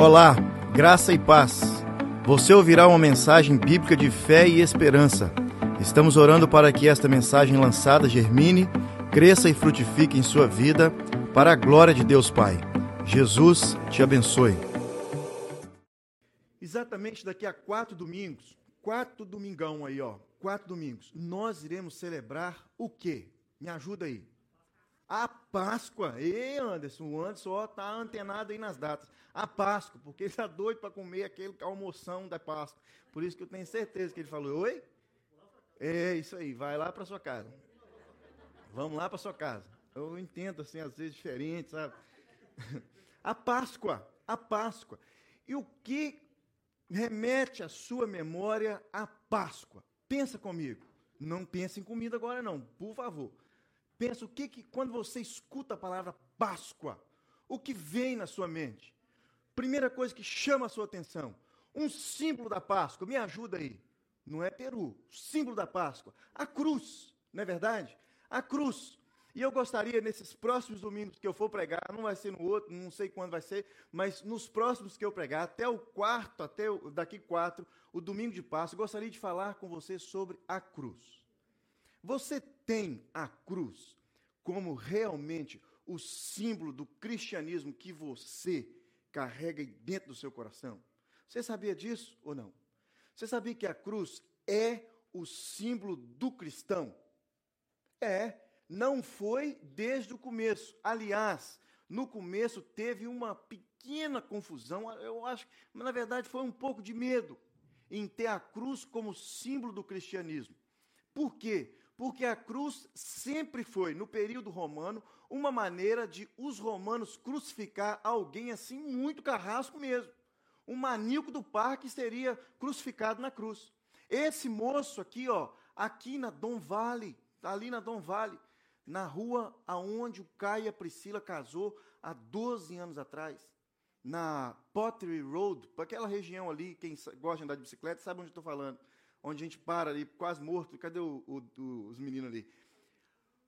Olá, graça e paz. Você ouvirá uma mensagem bíblica de fé e esperança. Estamos orando para que esta mensagem lançada germine, cresça e frutifique em sua vida, para a glória de Deus Pai. Jesus te abençoe. Exatamente daqui a quatro domingos, quatro domingão aí, ó, quatro domingos, nós iremos celebrar o quê? Me ajuda aí. A Páscoa. Ei, Anderson, o Anderson ó, tá antenado aí nas datas. A Páscoa, porque ele está doido para comer aquele almoção da Páscoa. Por isso que eu tenho certeza que ele falou: Oi? É isso aí, vai lá para sua casa. Vamos lá para sua casa. Eu entendo assim, às vezes diferente, sabe? A Páscoa, a Páscoa. E o que remete à sua memória a Páscoa? Pensa comigo. Não pense em comida agora não, por favor. Pensa o que, que quando você escuta a palavra Páscoa, o que vem na sua mente? Primeira coisa que chama a sua atenção, um símbolo da Páscoa, me ajuda aí. Não é peru, símbolo da Páscoa, a cruz, não é verdade? A cruz. E eu gostaria, nesses próximos domingos que eu for pregar, não vai ser no outro, não sei quando vai ser, mas nos próximos que eu pregar, até o quarto, até o, daqui quatro, o domingo de Páscoa, gostaria de falar com você sobre a cruz. Você tem a cruz como realmente o símbolo do cristianismo que você carrega dentro do seu coração? Você sabia disso ou não? Você sabia que a cruz é o símbolo do cristão? É, não foi desde o começo. Aliás, no começo teve uma pequena confusão, eu acho, mas na verdade foi um pouco de medo em ter a cruz como símbolo do cristianismo. Por quê? porque a cruz sempre foi, no período romano, uma maneira de os romanos crucificar alguém assim muito carrasco mesmo. Um maníaco do parque seria crucificado na cruz. Esse moço aqui, ó, aqui na Dom Vale, ali na Dom Vale, na rua aonde o Caio e a Priscila casou há 12 anos atrás, na Pottery Road, para aquela região ali, quem gosta de andar de bicicleta sabe onde eu estou falando onde a gente para ali, quase morto. Cadê o, o, os meninos ali?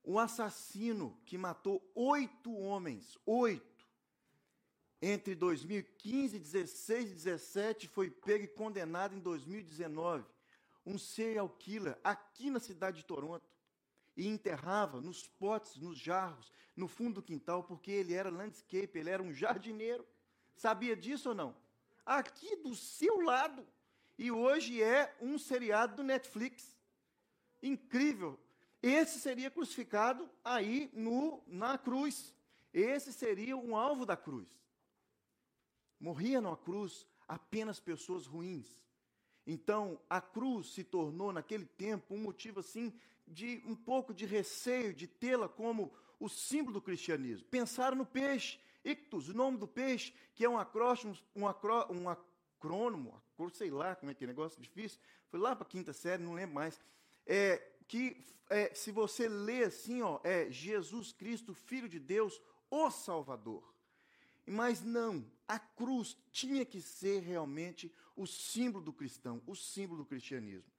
Um assassino que matou oito homens, oito. Entre 2015, 16 e 17, foi pego e condenado em 2019. Um serial killer aqui na cidade de Toronto. E enterrava nos potes, nos jarros, no fundo do quintal, porque ele era landscape, ele era um jardineiro. Sabia disso ou não? Aqui do seu lado e hoje é um seriado do Netflix. Incrível. Esse seria crucificado aí no, na cruz. Esse seria um alvo da cruz. Morria na cruz apenas pessoas ruins. Então, a cruz se tornou, naquele tempo, um motivo assim de um pouco de receio de tê-la como o símbolo do cristianismo. Pensaram no peixe, ictus, o nome do peixe, que é um acróstico, um, acró, um acrônomo, sei lá como é que é, negócio difícil, foi lá para a quinta série, não lembro mais, é, que é, se você lê assim, ó, é Jesus Cristo, Filho de Deus, o Salvador. Mas não, a cruz tinha que ser realmente o símbolo do cristão, o símbolo do cristianismo.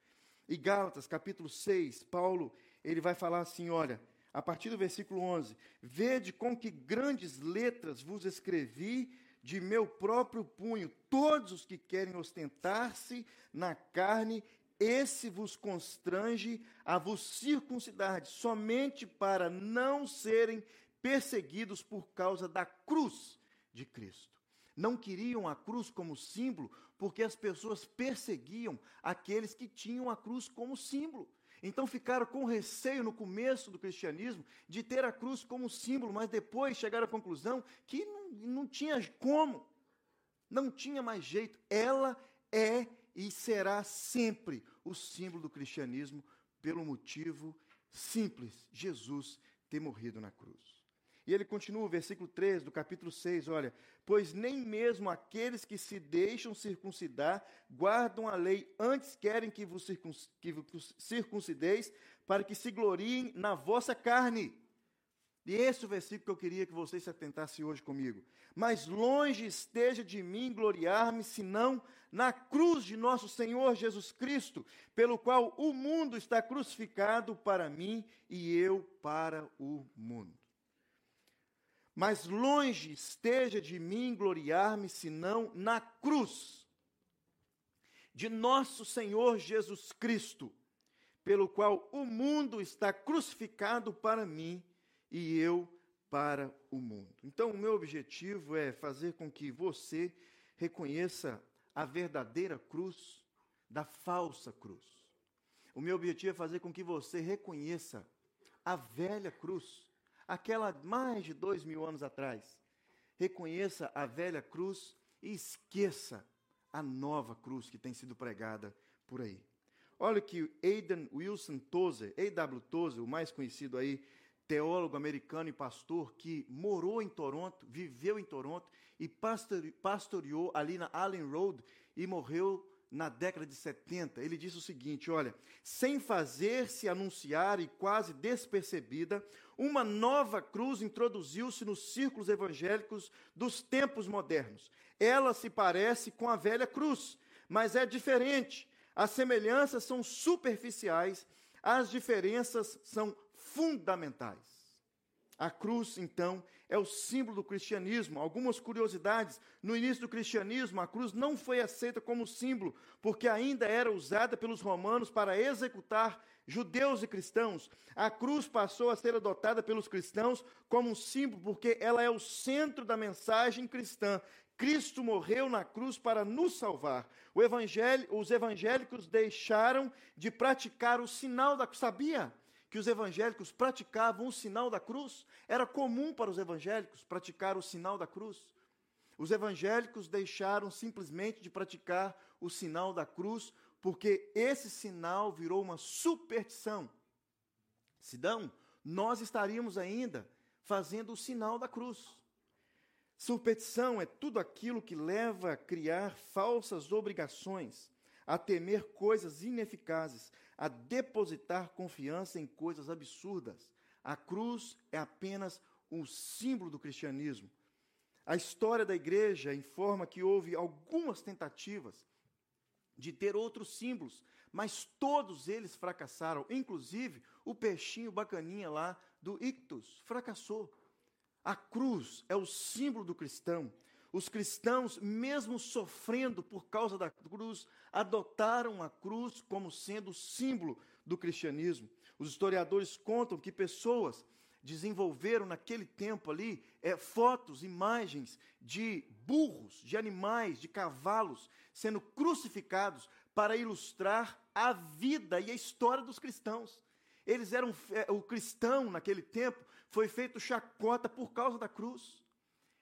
E Gálatas, capítulo 6, Paulo, ele vai falar assim, olha, a partir do versículo 11: Vede com que grandes letras vos escrevi de meu próprio punho, todos os que querem ostentar-se na carne, esse vos constrange a vos circuncidar, somente para não serem perseguidos por causa da cruz de Cristo. Não queriam a cruz como símbolo, porque as pessoas perseguiam aqueles que tinham a cruz como símbolo. Então ficaram com receio no começo do cristianismo de ter a cruz como símbolo, mas depois chegaram à conclusão que não, não tinha como, não tinha mais jeito. Ela é e será sempre o símbolo do cristianismo, pelo motivo simples: Jesus ter morrido na cruz. E ele continua, versículo 13 do capítulo 6, olha: Pois nem mesmo aqueles que se deixam circuncidar guardam a lei, antes querem que vos, circuncideis, para que se gloriem na vossa carne. E esse é o versículo que eu queria que vocês se atentassem hoje comigo. Mas longe esteja de mim gloriar-me, senão na cruz de nosso Senhor Jesus Cristo, pelo qual o mundo está crucificado para mim e eu para o mundo. Mas longe esteja de mim gloriar-me, senão na cruz de nosso Senhor Jesus Cristo, pelo qual o mundo está crucificado para mim e eu para o mundo. Então, o meu objetivo é fazer com que você reconheça a verdadeira cruz da falsa cruz. O meu objetivo é fazer com que você reconheça a velha cruz, aquela mais de dois mil anos atrás. Reconheça a velha cruz e esqueça a nova cruz que tem sido pregada por aí. Olha que Aidan Wilson Tozer, A.W. Tozer, o mais conhecido aí, teólogo americano e pastor que morou em Toronto, viveu em Toronto e pastoreou ali na Allen Road e morreu na década de 70. Ele disse o seguinte: olha, sem fazer-se anunciar e quase despercebida, uma nova cruz introduziu-se nos círculos evangélicos dos tempos modernos. Ela se parece com a velha cruz, mas é diferente. As semelhanças são superficiais, as diferenças são fundamentais. A cruz, então, é o símbolo do cristianismo. Algumas curiosidades: no início do cristianismo, a cruz não foi aceita como símbolo, porque ainda era usada pelos romanos para executar judeus e cristãos. A cruz passou a ser adotada pelos cristãos como símbolo, porque ela é o centro da mensagem cristã. Cristo morreu na cruz para nos salvar. Evangelho, os evangélicos deixaram de praticar o sinal da sabia que os evangélicos praticavam o sinal da cruz. Era comum para os evangélicos praticar o sinal da cruz. Os evangélicos deixaram simplesmente de praticar o sinal da cruz, porque esse sinal virou uma superstição. Sidão, nós estaríamos ainda fazendo o sinal da cruz. Superstição é tudo aquilo que leva a criar falsas obrigações, a temer coisas ineficazes, a depositar confiança em coisas absurdas. A cruz é apenas um símbolo do cristianismo. A história da igreja informa que houve algumas tentativas de ter outros símbolos, mas todos eles fracassaram, inclusive o peixinho bacaninha lá do ictus fracassou. A cruz é o símbolo do cristão. Os cristãos, mesmo sofrendo por causa da cruz, adotaram a cruz como sendo o símbolo do cristianismo. Os historiadores contam que pessoas desenvolveram naquele tempo ali é, fotos, imagens de burros, de animais, de cavalos sendo crucificados para ilustrar a vida e a história dos cristãos. Eles eram é, o cristão naquele tempo foi feito chacota por causa da cruz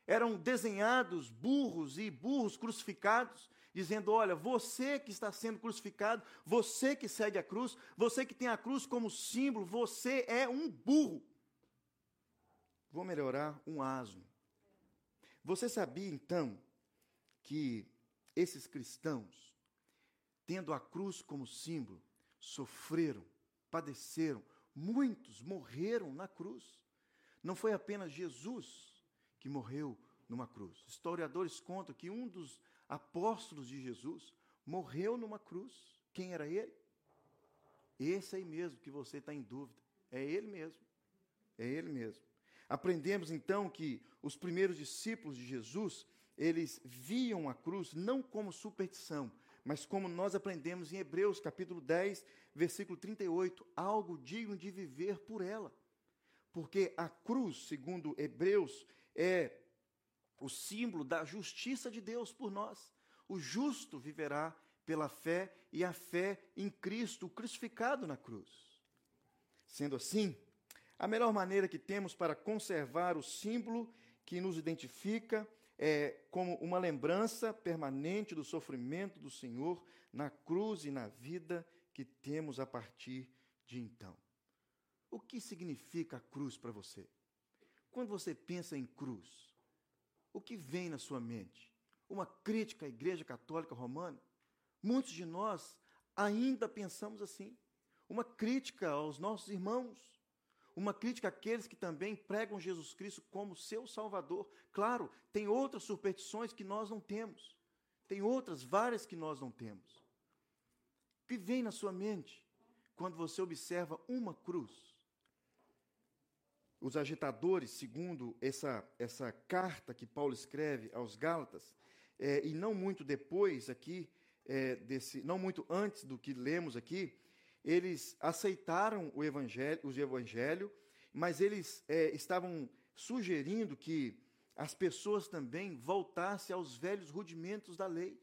eram desenhados burros e burros crucificados, dizendo: Olha, você que está sendo crucificado, você que segue a cruz, você que tem a cruz como símbolo, você é um burro. Vou melhorar um asno. Você sabia então que esses cristãos, tendo a cruz como símbolo, sofreram, padeceram, muitos morreram na cruz. Não foi apenas Jesus que morreu numa cruz. Historiadores contam que um dos apóstolos de Jesus morreu numa cruz. Quem era ele? Esse aí mesmo que você está em dúvida. É ele mesmo. É ele mesmo. Aprendemos então que os primeiros discípulos de Jesus, eles viam a cruz não como superstição, mas como nós aprendemos em Hebreus capítulo 10, versículo 38, algo digno de viver por ela. Porque a cruz, segundo Hebreus, é o símbolo da justiça de Deus por nós. O justo viverá pela fé e a fé em Cristo, crucificado na cruz. Sendo assim, a melhor maneira que temos para conservar o símbolo que nos identifica é como uma lembrança permanente do sofrimento do Senhor na cruz e na vida que temos a partir de então. O que significa a cruz para você? Quando você pensa em cruz, o que vem na sua mente? Uma crítica à Igreja Católica Romana? Muitos de nós ainda pensamos assim. Uma crítica aos nossos irmãos. Uma crítica àqueles que também pregam Jesus Cristo como seu Salvador. Claro, tem outras superstições que nós não temos. Tem outras, várias que nós não temos. O que vem na sua mente quando você observa uma cruz? Os agitadores, segundo essa, essa carta que Paulo escreve aos Gálatas, é, e não muito depois aqui, é, desse, não muito antes do que lemos aqui, eles aceitaram o evangelho, o evangelho mas eles é, estavam sugerindo que as pessoas também voltassem aos velhos rudimentos da lei.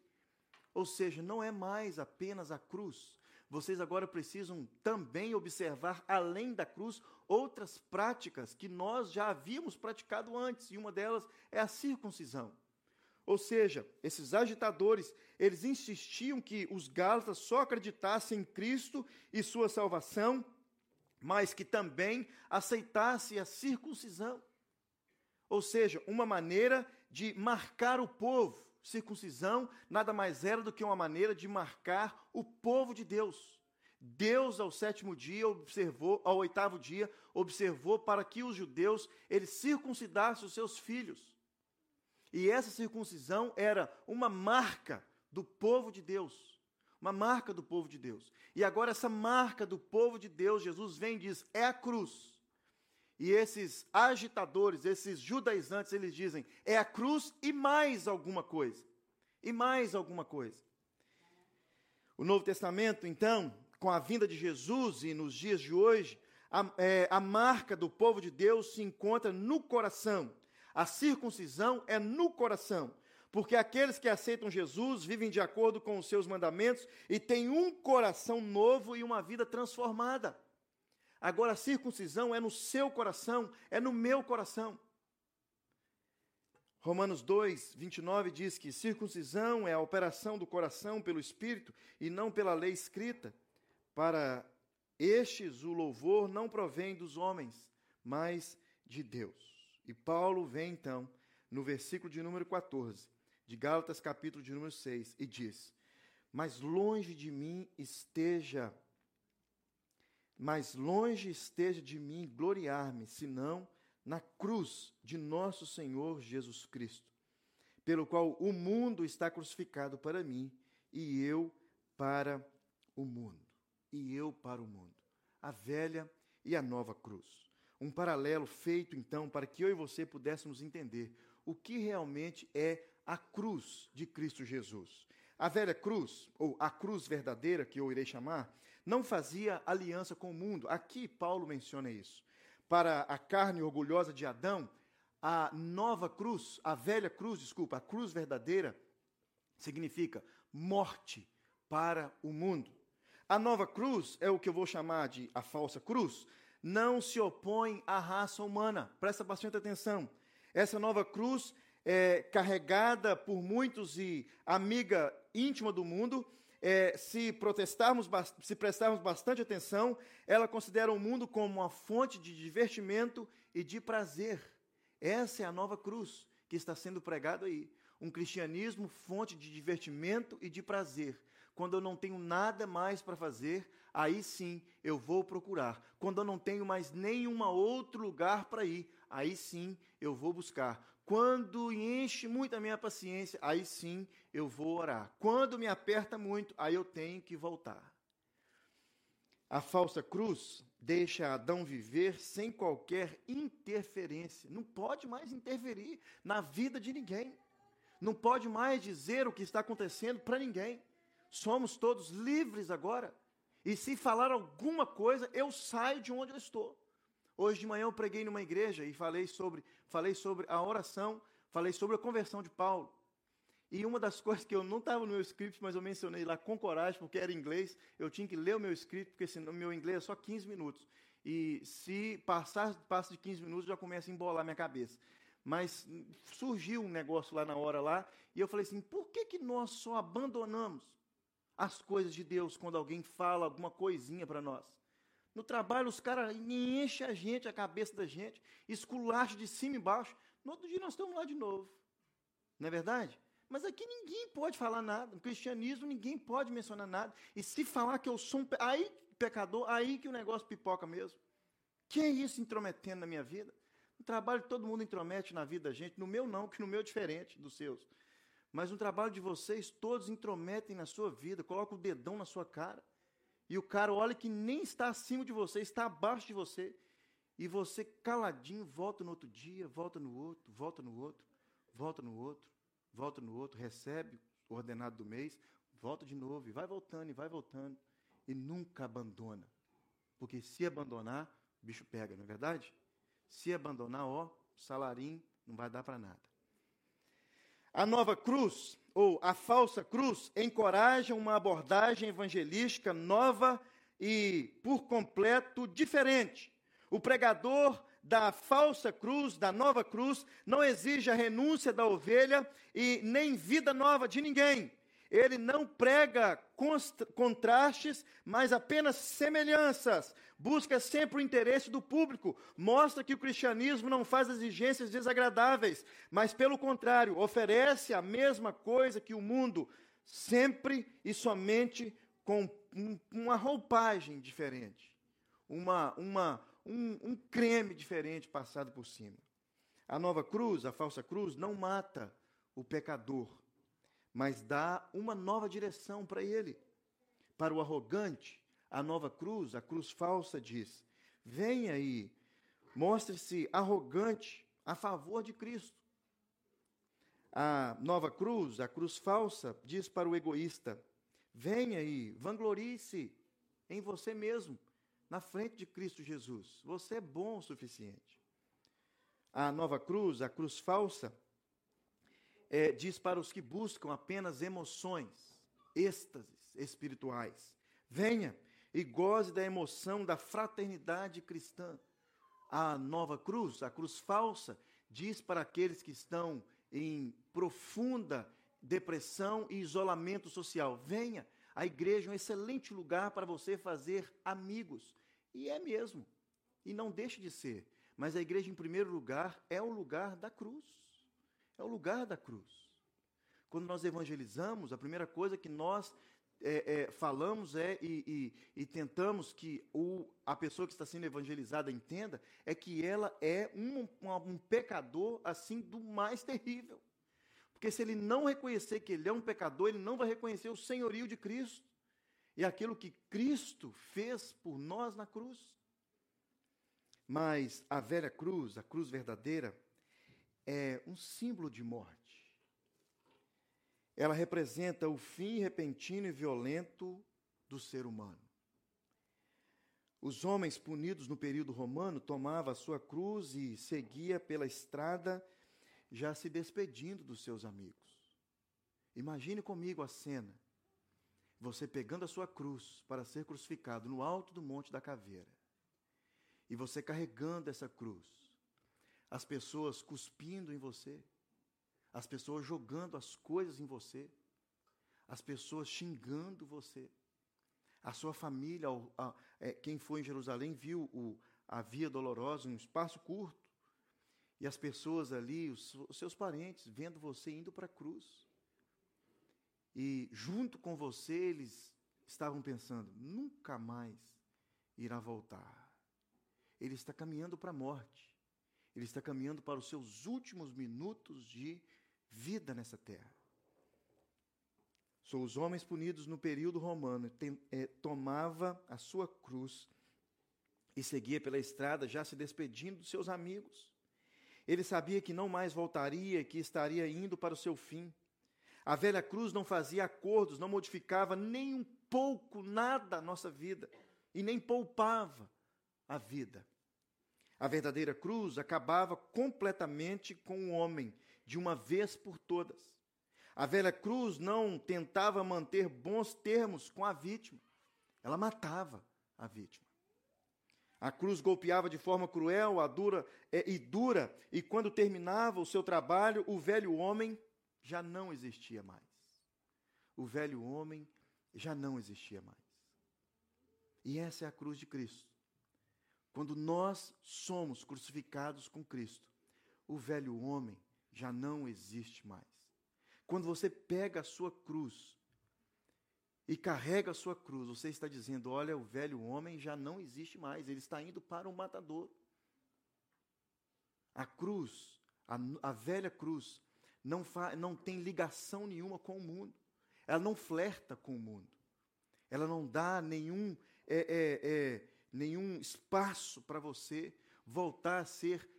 Ou seja, não é mais apenas a cruz. Vocês agora precisam também observar, além da cruz, outras práticas que nós já havíamos praticado antes, e uma delas é a circuncisão. Ou seja, esses agitadores, eles insistiam que os gálatas só acreditassem em Cristo e sua salvação, mas que também aceitassem a circuncisão. Ou seja, uma maneira de marcar o povo. Circuncisão nada mais era do que uma maneira de marcar o povo de Deus. Deus ao sétimo dia observou, ao oitavo dia observou para que os judeus eles circuncidassem os seus filhos. E essa circuncisão era uma marca do povo de Deus. Uma marca do povo de Deus. E agora, essa marca do povo de Deus, Jesus vem e diz: é a cruz. E esses agitadores, esses judaizantes, eles dizem: é a cruz e mais alguma coisa. E mais alguma coisa. O Novo Testamento, então, com a vinda de Jesus e nos dias de hoje, a, é, a marca do povo de Deus se encontra no coração. A circuncisão é no coração, porque aqueles que aceitam Jesus vivem de acordo com os seus mandamentos e têm um coração novo e uma vida transformada. Agora, a circuncisão é no seu coração, é no meu coração. Romanos 2, 29 diz que circuncisão é a operação do coração pelo Espírito e não pela lei escrita. Para estes, o louvor não provém dos homens, mas de Deus. E Paulo vem então no versículo de número 14, de Gálatas, capítulo de número 6, e diz: Mas longe de mim esteja, mas longe esteja de mim gloriar-me, senão na cruz de nosso Senhor Jesus Cristo, pelo qual o mundo está crucificado para mim e eu para o mundo. E eu para o mundo. A velha e a nova cruz um paralelo feito então para que eu e você pudéssemos entender o que realmente é a cruz de Cristo Jesus. A velha cruz, ou a cruz verdadeira, que eu irei chamar, não fazia aliança com o mundo. Aqui Paulo menciona isso. Para a carne orgulhosa de Adão, a nova cruz, a velha cruz, desculpa, a cruz verdadeira, significa morte para o mundo. A nova cruz é o que eu vou chamar de a falsa cruz, não se opõe à raça humana. Presta bastante atenção. Essa nova cruz é carregada por muitos e amiga íntima do mundo. É, se protestarmos, se prestarmos bastante atenção, ela considera o mundo como uma fonte de divertimento e de prazer. Essa é a nova cruz que está sendo pregada aí. Um cristianismo fonte de divertimento e de prazer. Quando eu não tenho nada mais para fazer, aí sim eu vou procurar. Quando eu não tenho mais nenhum outro lugar para ir, aí sim eu vou buscar. Quando enche muito a minha paciência, aí sim eu vou orar. Quando me aperta muito, aí eu tenho que voltar. A falsa cruz deixa Adão viver sem qualquer interferência. Não pode mais interferir na vida de ninguém. Não pode mais dizer o que está acontecendo para ninguém. Somos todos livres agora. E se falar alguma coisa, eu saio de onde eu estou. Hoje de manhã eu preguei numa igreja e falei sobre, falei sobre a oração, falei sobre a conversão de Paulo. E uma das coisas que eu não estava no meu script, mas eu mencionei lá com coragem, porque era inglês, eu tinha que ler o meu script, porque senão meu inglês é só 15 minutos. E se passar passa de 15 minutos, já começa a embolar minha cabeça. Mas surgiu um negócio lá na hora lá, e eu falei assim: por que, que nós só abandonamos as coisas de Deus quando alguém fala alguma coisinha para nós. No trabalho, os caras enchem a gente, a cabeça da gente, esculacham de cima e embaixo. No outro dia, nós estamos lá de novo. Não é verdade? Mas aqui ninguém pode falar nada. No cristianismo, ninguém pode mencionar nada. E se falar que eu sou um pe... aí, pecador, aí que o negócio pipoca mesmo. Que é isso intrometendo na minha vida? No trabalho, todo mundo intromete na vida da gente. No meu, não, que no meu é diferente dos seus. Mas no trabalho de vocês, todos intrometem na sua vida, colocam o dedão na sua cara. E o cara olha que nem está acima de você, está abaixo de você. E você caladinho, volta no outro dia, volta no outro, volta no outro, volta no outro, volta no outro, recebe o ordenado do mês, volta de novo, e vai voltando, e vai voltando, e nunca abandona. Porque se abandonar, o bicho pega, não é verdade? Se abandonar, ó, salarinho não vai dar para nada. A nova cruz, ou a falsa cruz, encoraja uma abordagem evangelística nova e por completo diferente. O pregador da falsa cruz, da nova cruz, não exige a renúncia da ovelha e nem vida nova de ninguém. Ele não prega contrastes, mas apenas semelhanças. Busca sempre o interesse do público. Mostra que o cristianismo não faz exigências desagradáveis, mas, pelo contrário, oferece a mesma coisa que o mundo, sempre e somente com uma roupagem diferente, uma, uma, um, um creme diferente passado por cima. A nova cruz, a falsa cruz, não mata o pecador, mas dá uma nova direção para ele. Para o arrogante, a nova cruz, a cruz falsa, diz: venha aí, mostre-se arrogante a favor de Cristo. A nova cruz, a cruz falsa, diz para o egoísta: venha aí, vanglorie-se em você mesmo, na frente de Cristo Jesus. Você é bom o suficiente. A nova cruz, a cruz falsa, é, diz para os que buscam apenas emoções, êxtases espirituais: venha e goze da emoção da fraternidade cristã. A nova cruz, a cruz falsa, diz para aqueles que estão em profunda depressão e isolamento social: venha, a igreja é um excelente lugar para você fazer amigos. E é mesmo, e não deixe de ser. Mas a igreja, em primeiro lugar, é o lugar da cruz. É o lugar da cruz. Quando nós evangelizamos, a primeira coisa que nós é, é, falamos é e, e, e, tentamos que o, a pessoa que está sendo evangelizada entenda é que ela é um, um, um pecador assim do mais terrível. Porque se ele não reconhecer que ele é um pecador, ele não vai reconhecer o senhorio de Cristo e aquilo que Cristo fez por nós na cruz. Mas a velha cruz, a cruz verdadeira, é um símbolo de morte. Ela representa o fim repentino e violento do ser humano. Os homens punidos no período romano tomavam a sua cruz e seguia pela estrada já se despedindo dos seus amigos. Imagine comigo a cena. Você pegando a sua cruz para ser crucificado no alto do Monte da Caveira. E você carregando essa cruz as pessoas cuspindo em você, as pessoas jogando as coisas em você, as pessoas xingando você. A sua família, é, quem foi em Jerusalém, viu a via dolorosa, um espaço curto, e as pessoas ali, os seus parentes, vendo você indo para a cruz. E junto com você, eles estavam pensando: nunca mais irá voltar. Ele está caminhando para a morte. Ele está caminhando para os seus últimos minutos de vida nessa terra. São os homens punidos no período romano, tem, é, tomava a sua cruz e seguia pela estrada, já se despedindo dos seus amigos. Ele sabia que não mais voltaria, que estaria indo para o seu fim. A velha cruz não fazia acordos, não modificava nem um pouco nada a nossa vida e nem poupava a vida. A verdadeira cruz acabava completamente com o homem, de uma vez por todas. A velha cruz não tentava manter bons termos com a vítima, ela matava a vítima. A cruz golpeava de forma cruel a dura, é, e dura, e quando terminava o seu trabalho, o velho homem já não existia mais. O velho homem já não existia mais. E essa é a cruz de Cristo. Quando nós somos crucificados com Cristo, o velho homem já não existe mais. Quando você pega a sua cruz e carrega a sua cruz, você está dizendo: olha, o velho homem já não existe mais, ele está indo para o matador. A cruz, a, a velha cruz, não, fa, não tem ligação nenhuma com o mundo. Ela não flerta com o mundo. Ela não dá nenhum. É, é, é, nenhum espaço para você voltar a ser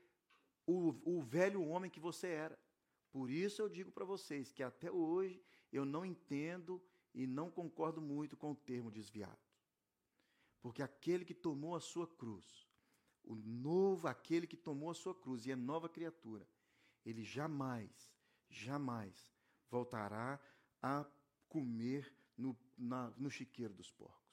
o, o velho homem que você era. Por isso eu digo para vocês que até hoje eu não entendo e não concordo muito com o termo desviado. Porque aquele que tomou a sua cruz, o novo, aquele que tomou a sua cruz e é nova criatura, ele jamais, jamais voltará a comer no, na, no chiqueiro dos porcos.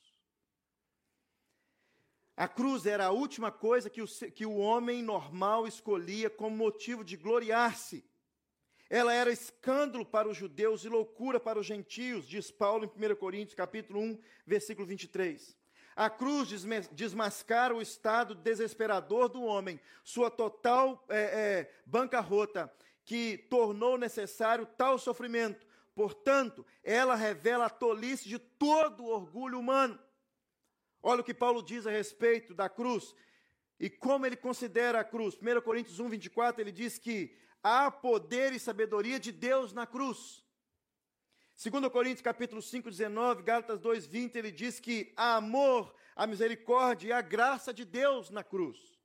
A cruz era a última coisa que o, que o homem normal escolhia como motivo de gloriar-se. Ela era escândalo para os judeus e loucura para os gentios, diz Paulo em 1 Coríntios, capítulo 1, versículo 23. A cruz desmascara o estado desesperador do homem, sua total é, é, bancarrota, que tornou necessário tal sofrimento. Portanto, ela revela a tolice de todo o orgulho humano. Olha o que Paulo diz a respeito da cruz e como ele considera a cruz. 1 Coríntios 1, 24, ele diz que há poder e sabedoria de Deus na cruz. 2 Coríntios capítulo 5, 19, Gálatas 2, 20, ele diz que há amor, a misericórdia e a graça de Deus na cruz.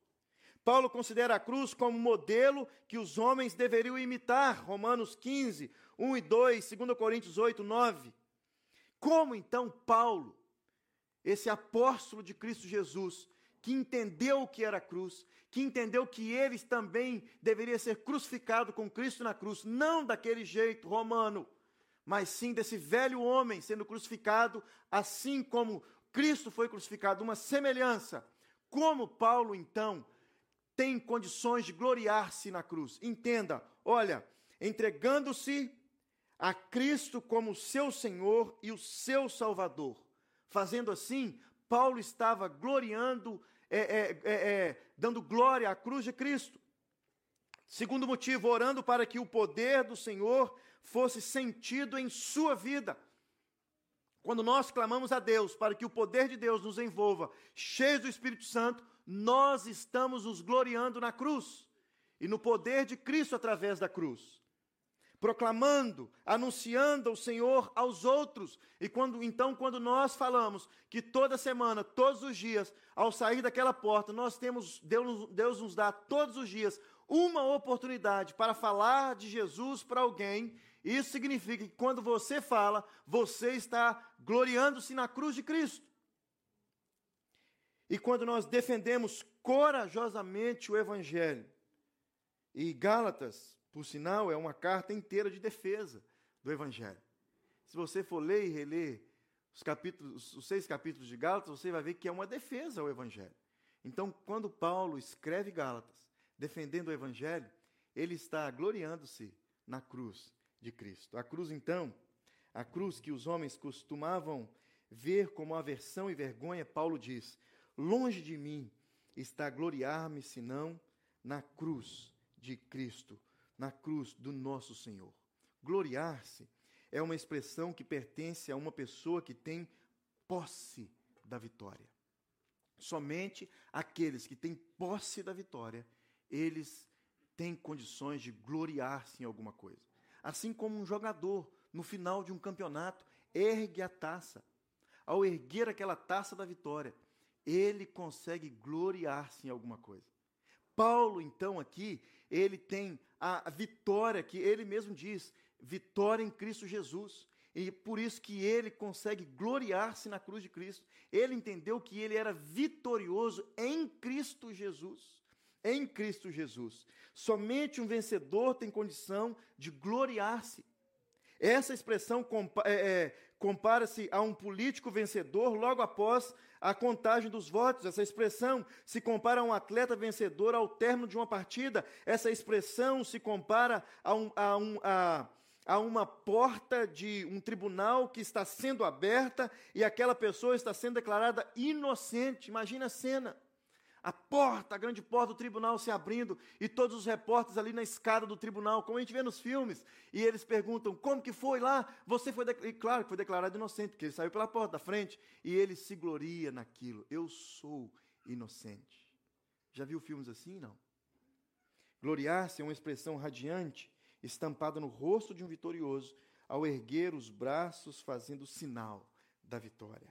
Paulo considera a cruz como modelo que os homens deveriam imitar, Romanos 15, 1 e 2, 2 Coríntios 8, 9. Como então Paulo esse apóstolo de Cristo Jesus, que entendeu o que era a cruz, que entendeu que eles também deveria ser crucificado com Cristo na cruz, não daquele jeito romano, mas sim desse velho homem sendo crucificado, assim como Cristo foi crucificado, uma semelhança. Como Paulo, então, tem condições de gloriar-se na cruz? Entenda, olha, entregando-se a Cristo como seu Senhor e o seu Salvador. Fazendo assim, Paulo estava gloriando, é, é, é, é, dando glória à cruz de Cristo. Segundo motivo, orando para que o poder do Senhor fosse sentido em sua vida. Quando nós clamamos a Deus para que o poder de Deus nos envolva, cheios do Espírito Santo, nós estamos nos gloriando na cruz e no poder de Cristo através da cruz proclamando, anunciando o Senhor aos outros. E quando então, quando nós falamos que toda semana, todos os dias, ao sair daquela porta, nós temos Deus, Deus nos dá todos os dias uma oportunidade para falar de Jesus para alguém. Isso significa que quando você fala, você está gloriando-se na cruz de Cristo. E quando nós defendemos corajosamente o Evangelho, e Gálatas por sinal, é uma carta inteira de defesa do Evangelho. Se você for ler e reler os, capítulos, os seis capítulos de Gálatas, você vai ver que é uma defesa ao Evangelho. Então, quando Paulo escreve Gálatas, defendendo o Evangelho, ele está gloriando-se na cruz de Cristo. A cruz, então, a cruz que os homens costumavam ver como aversão e vergonha, Paulo diz: Longe de mim está gloriar-me, senão na cruz de Cristo na cruz do nosso Senhor. Gloriar-se é uma expressão que pertence a uma pessoa que tem posse da vitória. Somente aqueles que têm posse da vitória, eles têm condições de gloriar-se em alguma coisa. Assim como um jogador, no final de um campeonato, ergue a taça. Ao erguer aquela taça da vitória, ele consegue gloriar-se em alguma coisa. Paulo, então, aqui, ele tem a vitória que ele mesmo diz, vitória em Cristo Jesus. E por isso que ele consegue gloriar-se na cruz de Cristo. Ele entendeu que ele era vitorioso em Cristo Jesus. Em Cristo Jesus. Somente um vencedor tem condição de gloriar-se. Essa expressão é, é, compara-se a um político vencedor logo após a contagem dos votos. Essa expressão se compara a um atleta vencedor ao término de uma partida. Essa expressão se compara a, um, a, um, a, a uma porta de um tribunal que está sendo aberta e aquela pessoa está sendo declarada inocente. Imagina a cena a porta, a grande porta do tribunal se abrindo e todos os repórteres ali na escada do tribunal, como a gente vê nos filmes, e eles perguntam: como que foi lá? Você foi, e claro que foi declarado inocente, porque ele saiu pela porta da frente e ele se gloria naquilo. Eu sou inocente. Já viu filmes assim? Não. Gloriar-se é uma expressão radiante, estampada no rosto de um vitorioso, ao erguer os braços, fazendo o sinal da vitória.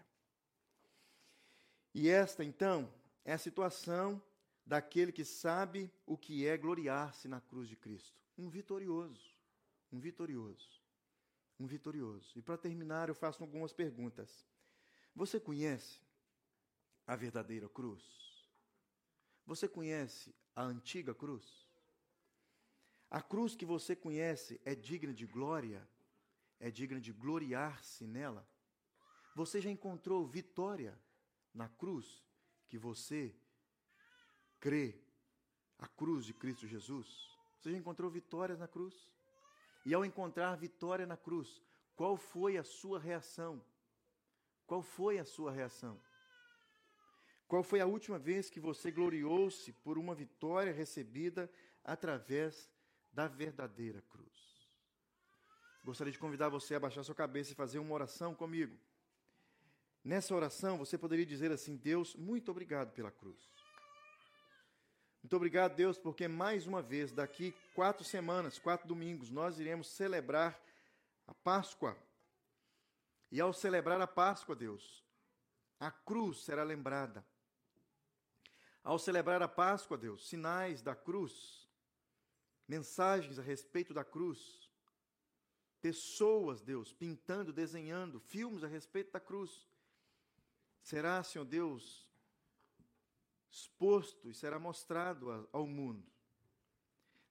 E esta, então, é a situação daquele que sabe o que é gloriar-se na cruz de Cristo. Um vitorioso. Um vitorioso. Um vitorioso. E para terminar, eu faço algumas perguntas. Você conhece a verdadeira cruz? Você conhece a antiga cruz? A cruz que você conhece é digna de glória? É digna de gloriar-se nela? Você já encontrou vitória na cruz que você crê? A cruz de Cristo Jesus? Você já encontrou vitórias na cruz? E ao encontrar vitória na cruz, qual foi a sua reação? Qual foi a sua reação? Qual foi a última vez que você gloriou-se por uma vitória recebida através da verdadeira cruz? Gostaria de convidar você a baixar sua cabeça e fazer uma oração comigo. Nessa oração, você poderia dizer assim: Deus, muito obrigado pela cruz. Muito obrigado, Deus, porque mais uma vez, daqui quatro semanas, quatro domingos, nós iremos celebrar a Páscoa. E ao celebrar a Páscoa, Deus, a cruz será lembrada. Ao celebrar a Páscoa, Deus, sinais da cruz, mensagens a respeito da cruz, pessoas, Deus, pintando, desenhando, filmes a respeito da cruz. Será, Senhor Deus, exposto e será mostrado ao mundo.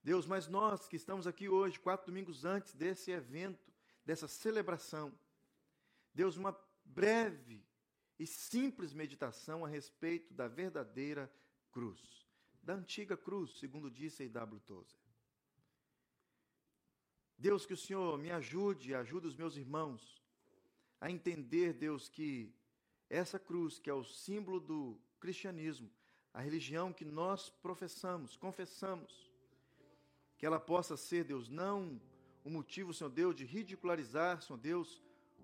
Deus, mas nós que estamos aqui hoje, quatro domingos antes desse evento, dessa celebração. Deus, uma breve e simples meditação a respeito da verdadeira cruz, da antiga cruz, segundo disse A.W. Tozer. Deus, que o Senhor me ajude, ajude os meus irmãos a entender, Deus, que essa cruz, que é o símbolo do cristianismo, a religião que nós professamos, confessamos, que ela possa ser, Deus, não o motivo, Senhor Deus, de ridicularizar, Senhor Deus,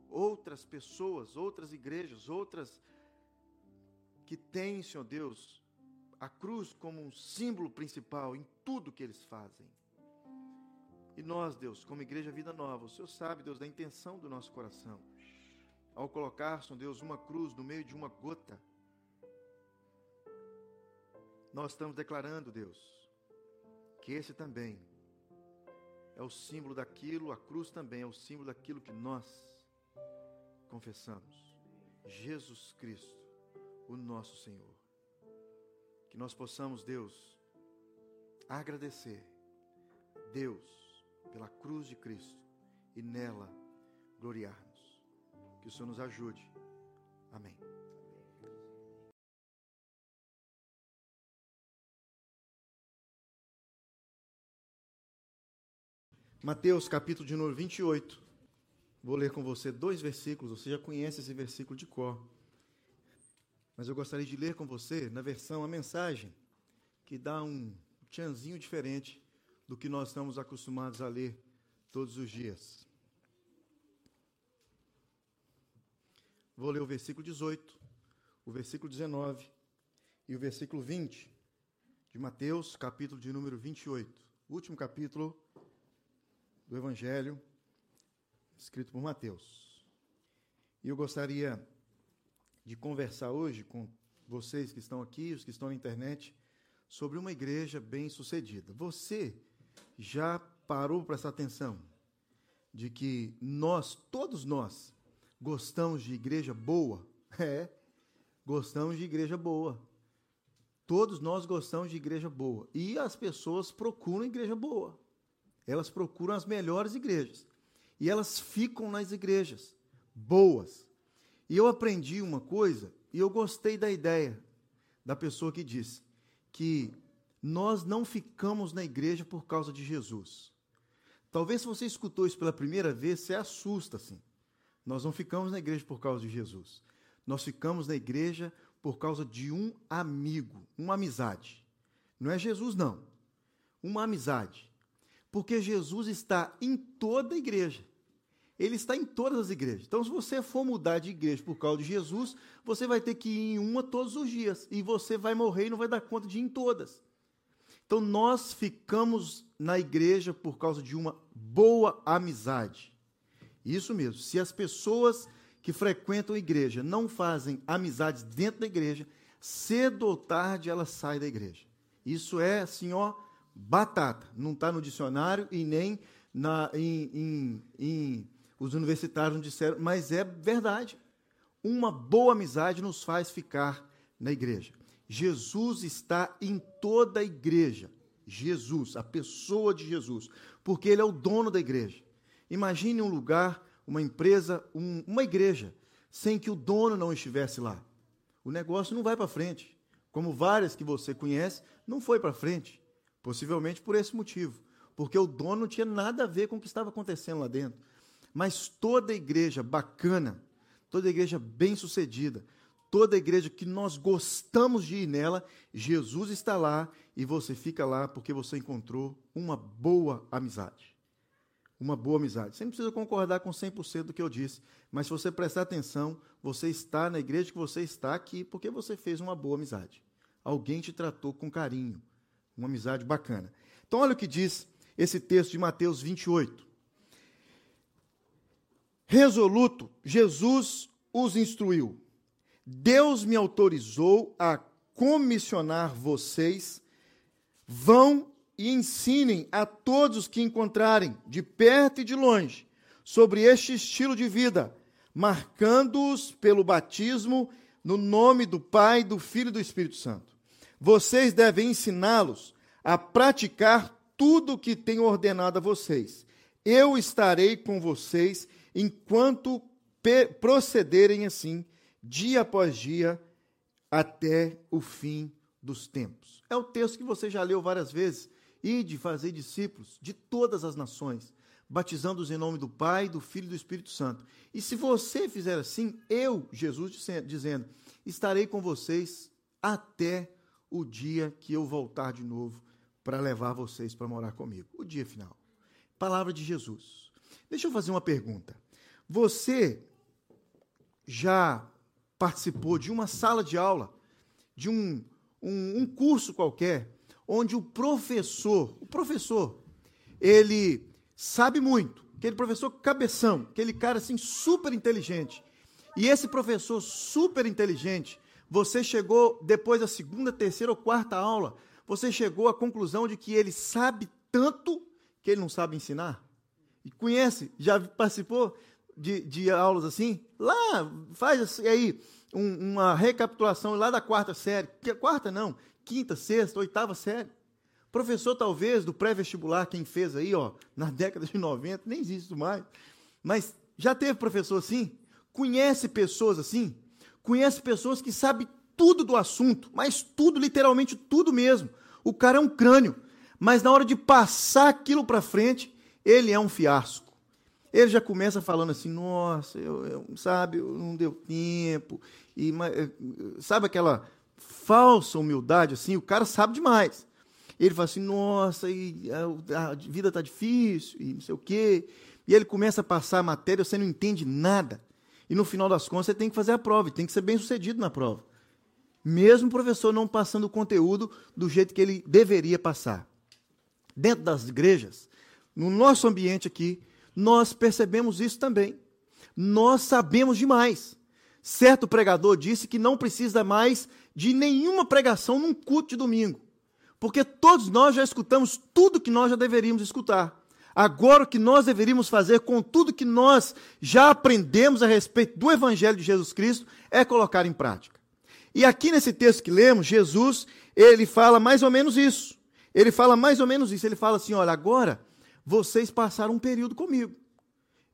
outras pessoas, outras igrejas, outras que têm, Senhor Deus, a cruz como um símbolo principal em tudo que eles fazem. E nós, Deus, como Igreja Vida Nova, o Senhor sabe, Deus, da intenção do nosso coração. Ao colocar, Senhor Deus, uma cruz no meio de uma gota, nós estamos declarando, Deus, que esse também é o símbolo daquilo, a cruz também é o símbolo daquilo que nós confessamos. Jesus Cristo, o nosso Senhor. Que nós possamos, Deus, agradecer Deus pela cruz de Cristo e nela gloriar-nos. Que o Senhor nos ajude. Amém. Mateus capítulo de número 28. Vou ler com você dois versículos, você já conhece esse versículo de cor. Mas eu gostaria de ler com você na versão a mensagem, que dá um tchanzinho diferente do que nós estamos acostumados a ler todos os dias. Vou ler o versículo 18, o versículo 19 e o versículo 20 de Mateus, capítulo de número 28. último capítulo do Evangelho escrito por Mateus. E eu gostaria de conversar hoje com vocês que estão aqui, os que estão na internet, sobre uma igreja bem-sucedida. Você já parou para prestar atenção de que nós, todos nós, gostamos de igreja boa? É, gostamos de igreja boa. Todos nós gostamos de igreja boa. E as pessoas procuram igreja boa. Elas procuram as melhores igrejas. E elas ficam nas igrejas boas. E eu aprendi uma coisa, e eu gostei da ideia da pessoa que disse que nós não ficamos na igreja por causa de Jesus. Talvez se você escutou isso pela primeira vez, você assusta assim. Nós não ficamos na igreja por causa de Jesus. Nós ficamos na igreja por causa de um amigo, uma amizade. Não é Jesus, não. Uma amizade. Porque Jesus está em toda a igreja. Ele está em todas as igrejas. Então, se você for mudar de igreja por causa de Jesus, você vai ter que ir em uma todos os dias. E você vai morrer e não vai dar conta de ir em todas. Então, nós ficamos na igreja por causa de uma boa amizade. Isso mesmo. Se as pessoas que frequentam a igreja não fazem amizades dentro da igreja, cedo ou tarde elas saem da igreja. Isso é assim, ó, batata. Não está no dicionário e nem na, em, em, em, os universitários não disseram, mas é verdade. Uma boa amizade nos faz ficar na igreja. Jesus está em toda a igreja. Jesus, a pessoa de Jesus, porque ele é o dono da igreja. Imagine um lugar, uma empresa, um, uma igreja, sem que o dono não estivesse lá. O negócio não vai para frente. Como várias que você conhece, não foi para frente. Possivelmente por esse motivo. Porque o dono não tinha nada a ver com o que estava acontecendo lá dentro. Mas toda igreja bacana, toda igreja bem-sucedida, toda igreja que nós gostamos de ir nela, Jesus está lá e você fica lá porque você encontrou uma boa amizade. Uma boa amizade. Você não precisa concordar com 100% do que eu disse, mas se você prestar atenção, você está na igreja que você está aqui porque você fez uma boa amizade. Alguém te tratou com carinho, uma amizade bacana. Então, olha o que diz esse texto de Mateus 28. Resoluto, Jesus os instruiu Deus me autorizou a comissionar vocês. Vão e ensinem a todos os que encontrarem, de perto e de longe, sobre este estilo de vida, marcando-os pelo batismo no nome do Pai, do Filho e do Espírito Santo. Vocês devem ensiná-los a praticar tudo o que tenho ordenado a vocês. Eu estarei com vocês enquanto procederem assim dia após dia, até o fim dos tempos. É o texto que você já leu várias vezes. E de fazer discípulos de todas as nações, batizando-os em nome do Pai, do Filho e do Espírito Santo. E se você fizer assim, eu, Jesus dizendo, estarei com vocês até o dia que eu voltar de novo para levar vocês para morar comigo. O dia final. Palavra de Jesus. Deixa eu fazer uma pergunta. Você já participou de uma sala de aula, de um, um, um curso qualquer, onde o professor, o professor, ele sabe muito, aquele professor cabeção, aquele cara assim super inteligente. E esse professor super inteligente, você chegou depois da segunda, terceira ou quarta aula, você chegou à conclusão de que ele sabe tanto que ele não sabe ensinar? E conhece? Já participou? de, de aulas assim, lá, faz assim, aí um, uma recapitulação lá da quarta série, que quarta não, quinta, sexta, oitava série. Professor, talvez, do pré-vestibular, quem fez aí, ó, na década de 90, nem existe mais. Mas já teve professor assim? Conhece pessoas assim? Conhece pessoas que sabem tudo do assunto, mas tudo, literalmente tudo mesmo. O cara é um crânio, mas na hora de passar aquilo para frente, ele é um fiasco. Ele já começa falando assim, nossa, eu, eu sabe, não deu tempo. E, eh, sabe aquela falsa humildade, assim, o cara sabe demais. Ele fala assim, nossa, e a, a vida está difícil, e não sei o quê. E ele começa a passar a matéria, você não entende nada. E no final das contas, você tem que fazer a prova, tem que ser bem sucedido na prova. Mesmo o professor não passando o conteúdo do jeito que ele deveria passar. Dentro das igrejas, no nosso ambiente aqui, nós percebemos isso também. Nós sabemos demais. Certo pregador disse que não precisa mais de nenhuma pregação num culto de domingo, porque todos nós já escutamos tudo que nós já deveríamos escutar. Agora, o que nós deveríamos fazer com tudo que nós já aprendemos a respeito do Evangelho de Jesus Cristo é colocar em prática. E aqui nesse texto que lemos, Jesus, ele fala mais ou menos isso. Ele fala mais ou menos isso. Ele fala assim: olha, agora vocês passaram um período comigo.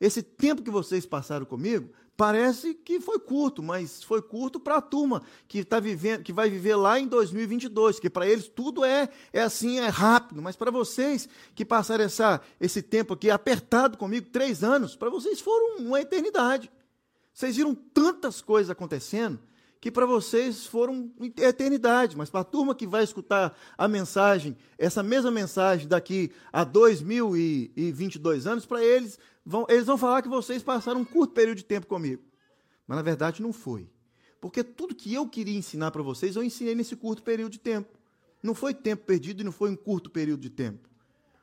Esse tempo que vocês passaram comigo parece que foi curto, mas foi curto para a turma que tá vivendo, que vai viver lá em 2022, que para eles tudo é é assim, é rápido, mas para vocês que passaram essa, esse tempo aqui apertado comigo, três anos, para vocês foram uma eternidade. Vocês viram tantas coisas acontecendo que para vocês foram eternidade, mas para a turma que vai escutar a mensagem, essa mesma mensagem daqui a 2022 anos, para eles vão, eles vão falar que vocês passaram um curto período de tempo comigo. Mas na verdade não foi. Porque tudo que eu queria ensinar para vocês, eu ensinei nesse curto período de tempo. Não foi tempo perdido e não foi um curto período de tempo.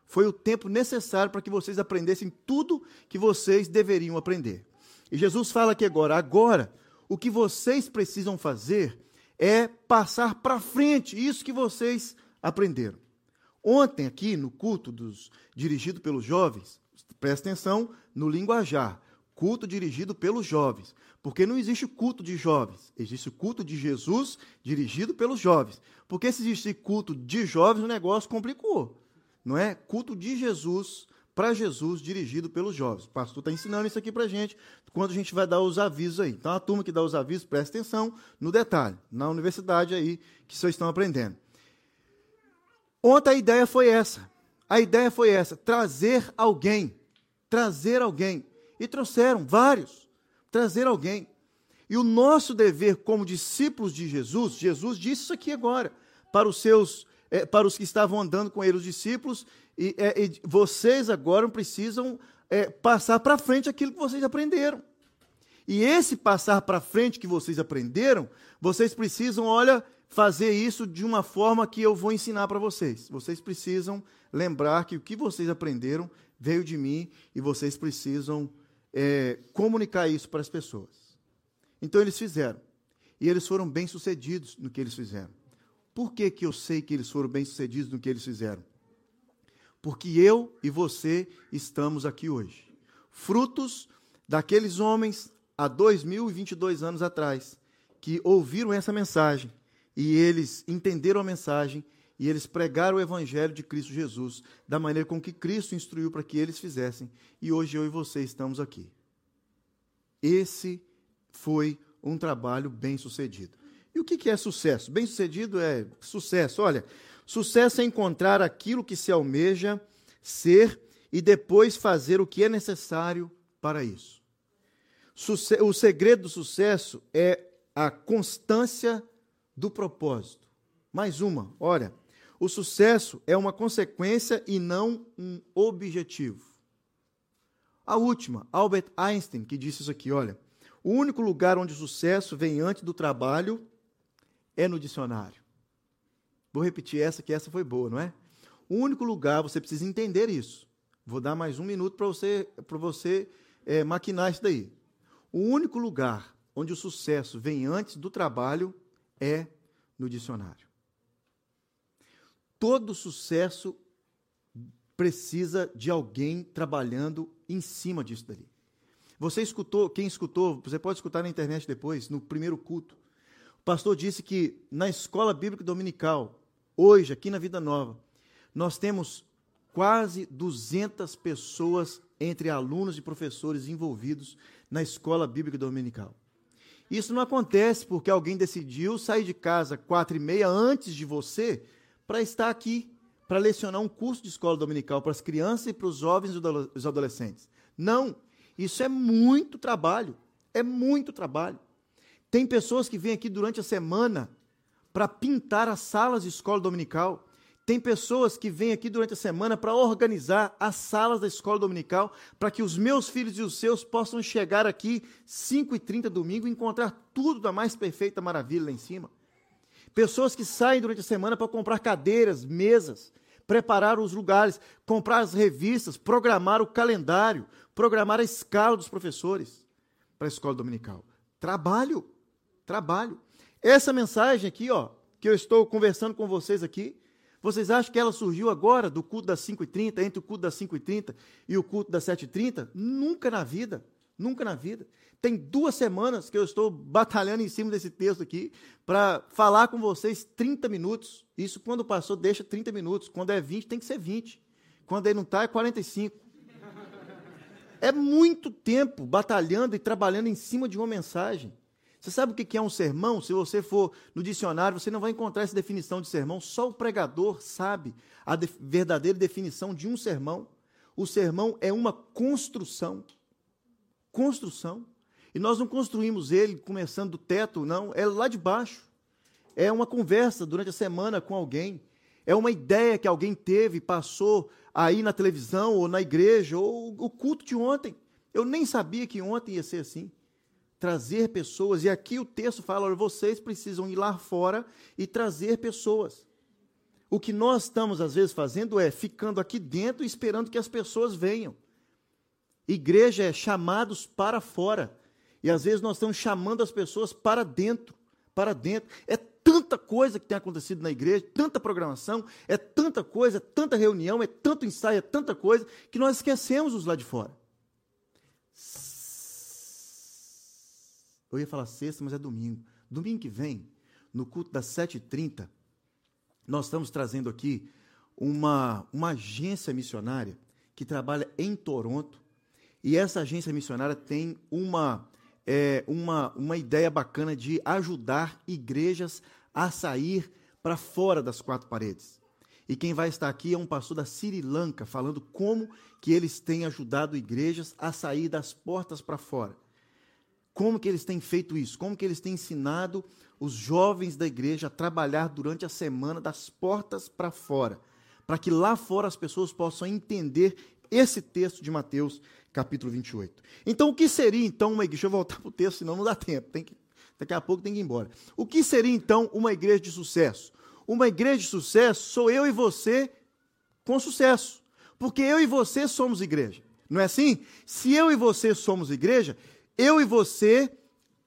Foi o tempo necessário para que vocês aprendessem tudo que vocês deveriam aprender. E Jesus fala aqui agora, agora o que vocês precisam fazer é passar para frente isso que vocês aprenderam. Ontem, aqui no culto dos, dirigido pelos jovens, presta atenção no linguajar. Culto dirigido pelos jovens. Porque não existe culto de jovens, existe o culto de Jesus dirigido pelos jovens. Porque se existe culto de jovens, o negócio complicou. Não é? Culto de Jesus, para Jesus, dirigido pelos jovens. O pastor está ensinando isso aqui para a gente, quando a gente vai dar os avisos aí. Então, a turma que dá os avisos, presta atenção no detalhe, na universidade aí que vocês estão aprendendo. Ontem a ideia foi essa. A ideia foi essa: trazer alguém. Trazer alguém. E trouxeram vários. Trazer alguém. E o nosso dever como discípulos de Jesus, Jesus disse isso aqui agora, para os seus, é, para os que estavam andando com ele, os discípulos, e, é, e vocês agora precisam é, passar para frente aquilo que vocês aprenderam. E esse passar para frente que vocês aprenderam, vocês precisam, olha, fazer isso de uma forma que eu vou ensinar para vocês. Vocês precisam lembrar que o que vocês aprenderam veio de mim e vocês precisam é, comunicar isso para as pessoas. Então eles fizeram. E eles foram bem-sucedidos no que eles fizeram. Por que, que eu sei que eles foram bem-sucedidos no que eles fizeram? Porque eu e você estamos aqui hoje. Frutos daqueles homens há 2022 anos atrás que ouviram essa mensagem e eles entenderam a mensagem e eles pregaram o evangelho de Cristo Jesus da maneira com que Cristo instruiu para que eles fizessem. E hoje eu e você estamos aqui. Esse foi um trabalho bem sucedido. E o que é sucesso? Bem sucedido é sucesso. Olha, sucesso é encontrar aquilo que se almeja ser e depois fazer o que é necessário para isso. O segredo do sucesso é a constância do propósito. Mais uma, olha, o sucesso é uma consequência e não um objetivo. A última, Albert Einstein, que disse isso aqui, olha, o único lugar onde o sucesso vem antes do trabalho é no dicionário. Vou repetir essa, que essa foi boa, não é? O único lugar, você precisa entender isso. Vou dar mais um minuto para você, para você é, maquinar isso daí. O único lugar onde o sucesso vem antes do trabalho é no dicionário. Todo sucesso precisa de alguém trabalhando em cima disso daí. Você escutou, quem escutou, você pode escutar na internet depois, no primeiro culto. O pastor disse que na escola bíblica dominical, hoje, aqui na Vida Nova, nós temos quase 200 pessoas entre alunos e professores envolvidos na escola bíblica dominical. Isso não acontece porque alguém decidiu sair de casa quatro e meia antes de você para estar aqui, para lecionar um curso de escola dominical para as crianças e para os jovens e os adolescentes. Não, isso é muito trabalho, é muito trabalho. Tem pessoas que vêm aqui durante a semana para pintar as salas de escola dominical, tem pessoas que vêm aqui durante a semana para organizar as salas da escola dominical, para que os meus filhos e os seus possam chegar aqui 5h30 domingo e encontrar tudo da mais perfeita maravilha lá em cima. Pessoas que saem durante a semana para comprar cadeiras, mesas, preparar os lugares, comprar as revistas, programar o calendário, programar a escala dos professores para a escola dominical. Trabalho, trabalho. Essa mensagem aqui, ó, que eu estou conversando com vocês aqui, vocês acham que ela surgiu agora, do culto das 5h30, entre o culto das 5h30 e o culto das 7h30? Nunca na vida. Nunca na vida. Tem duas semanas que eu estou batalhando em cima desse texto aqui para falar com vocês 30 minutos. Isso quando passou, deixa 30 minutos. Quando é 20, tem que ser 20. Quando ele não está, é 45. É muito tempo batalhando e trabalhando em cima de uma mensagem. Você sabe o que é um sermão? Se você for no dicionário, você não vai encontrar essa definição de sermão. Só o pregador sabe a de verdadeira definição de um sermão. O sermão é uma construção. Construção. E nós não construímos ele começando do teto, não. É lá de baixo. É uma conversa durante a semana com alguém. É uma ideia que alguém teve, passou aí na televisão ou na igreja, ou o culto de ontem. Eu nem sabia que ontem ia ser assim trazer pessoas, e aqui o texto fala: olha, vocês precisam ir lá fora e trazer pessoas. O que nós estamos, às vezes, fazendo é ficando aqui dentro esperando que as pessoas venham. Igreja é chamados para fora. E às vezes nós estamos chamando as pessoas para dentro. Para dentro. É tanta coisa que tem acontecido na igreja, tanta programação, é tanta coisa, é tanta reunião, é tanto ensaio, é tanta coisa, que nós esquecemos os lá de fora. Eu ia falar sexta, mas é domingo. Domingo que vem, no culto das 7h30, nós estamos trazendo aqui uma, uma agência missionária que trabalha em Toronto. E essa agência missionária tem uma, é, uma, uma ideia bacana de ajudar igrejas a sair para fora das quatro paredes. E quem vai estar aqui é um pastor da Sri Lanka, falando como que eles têm ajudado igrejas a sair das portas para fora. Como que eles têm feito isso? Como que eles têm ensinado os jovens da igreja a trabalhar durante a semana das portas para fora, para que lá fora as pessoas possam entender esse texto de Mateus, capítulo 28. Então, o que seria então uma igreja? Deixa eu voltar para o texto, senão não dá tempo. Tem que, daqui a pouco tem que ir embora. O que seria então uma igreja de sucesso? Uma igreja de sucesso sou eu e você com sucesso. Porque eu e você somos igreja. Não é assim? Se eu e você somos igreja, eu e você,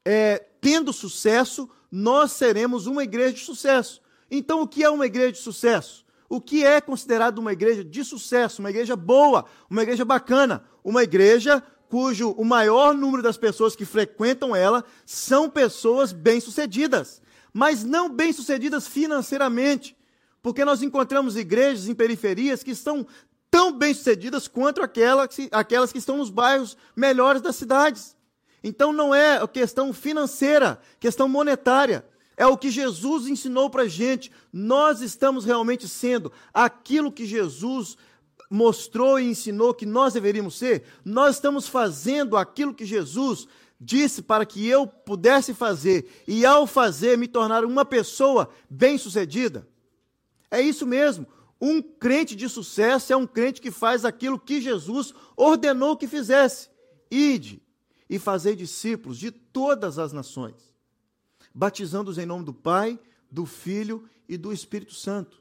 é, tendo sucesso, nós seremos uma igreja de sucesso. Então, o que é uma igreja de sucesso? O que é considerado uma igreja de sucesso, uma igreja boa, uma igreja bacana, uma igreja cujo o maior número das pessoas que frequentam ela são pessoas bem-sucedidas, mas não bem-sucedidas financeiramente, porque nós encontramos igrejas em periferias que estão tão bem-sucedidas quanto aquelas, aquelas que estão nos bairros melhores das cidades. Então não é questão financeira, questão monetária. É o que Jesus ensinou para a gente. Nós estamos realmente sendo aquilo que Jesus mostrou e ensinou que nós deveríamos ser. Nós estamos fazendo aquilo que Jesus disse para que eu pudesse fazer e, ao fazer, me tornar uma pessoa bem-sucedida. É isso mesmo. Um crente de sucesso é um crente que faz aquilo que Jesus ordenou que fizesse. Ide e fazei discípulos de todas as nações, batizando-os em nome do Pai, do Filho e do Espírito Santo.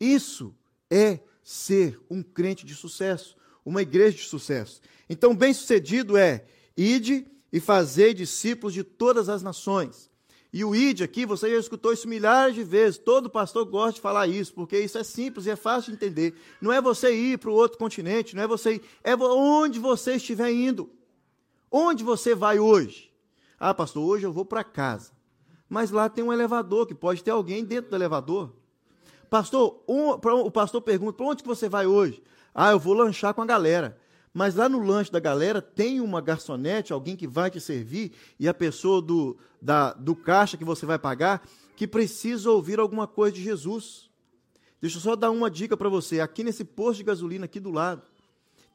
Isso é ser um crente de sucesso, uma igreja de sucesso. Então, bem-sucedido é ide e fazei discípulos de todas as nações. E o id aqui, você já escutou isso milhares de vezes. Todo pastor gosta de falar isso, porque isso é simples e é fácil de entender. Não é você ir para o outro continente, não é você ir, é onde você estiver indo. Onde você vai hoje? Ah, pastor, hoje eu vou para casa. Mas lá tem um elevador, que pode ter alguém dentro do elevador. Pastor, um, o pastor pergunta: para onde que você vai hoje? Ah, eu vou lanchar com a galera. Mas lá no lanche da galera tem uma garçonete, alguém que vai te servir, e a pessoa do, da, do caixa que você vai pagar, que precisa ouvir alguma coisa de Jesus. Deixa eu só dar uma dica para você. Aqui nesse posto de gasolina, aqui do lado,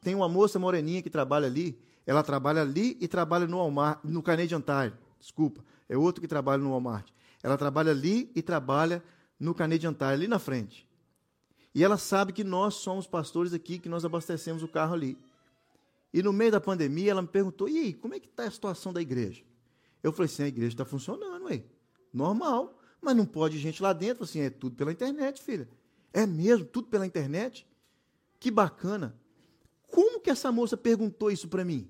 tem uma moça moreninha que trabalha ali. Ela trabalha ali e trabalha no Walmart, no Canadian Tire. Desculpa, é outro que trabalha no Walmart. Ela trabalha ali e trabalha no Canadian Tire, ali na frente. E ela sabe que nós somos pastores aqui, que nós abastecemos o carro ali. E no meio da pandemia, ela me perguntou: e aí, como é que está a situação da igreja? Eu falei assim: a igreja está funcionando, ué. Normal. Mas não pode gente lá dentro. Assim, é tudo pela internet, filha. É mesmo, tudo pela internet? Que bacana. Como que essa moça perguntou isso para mim?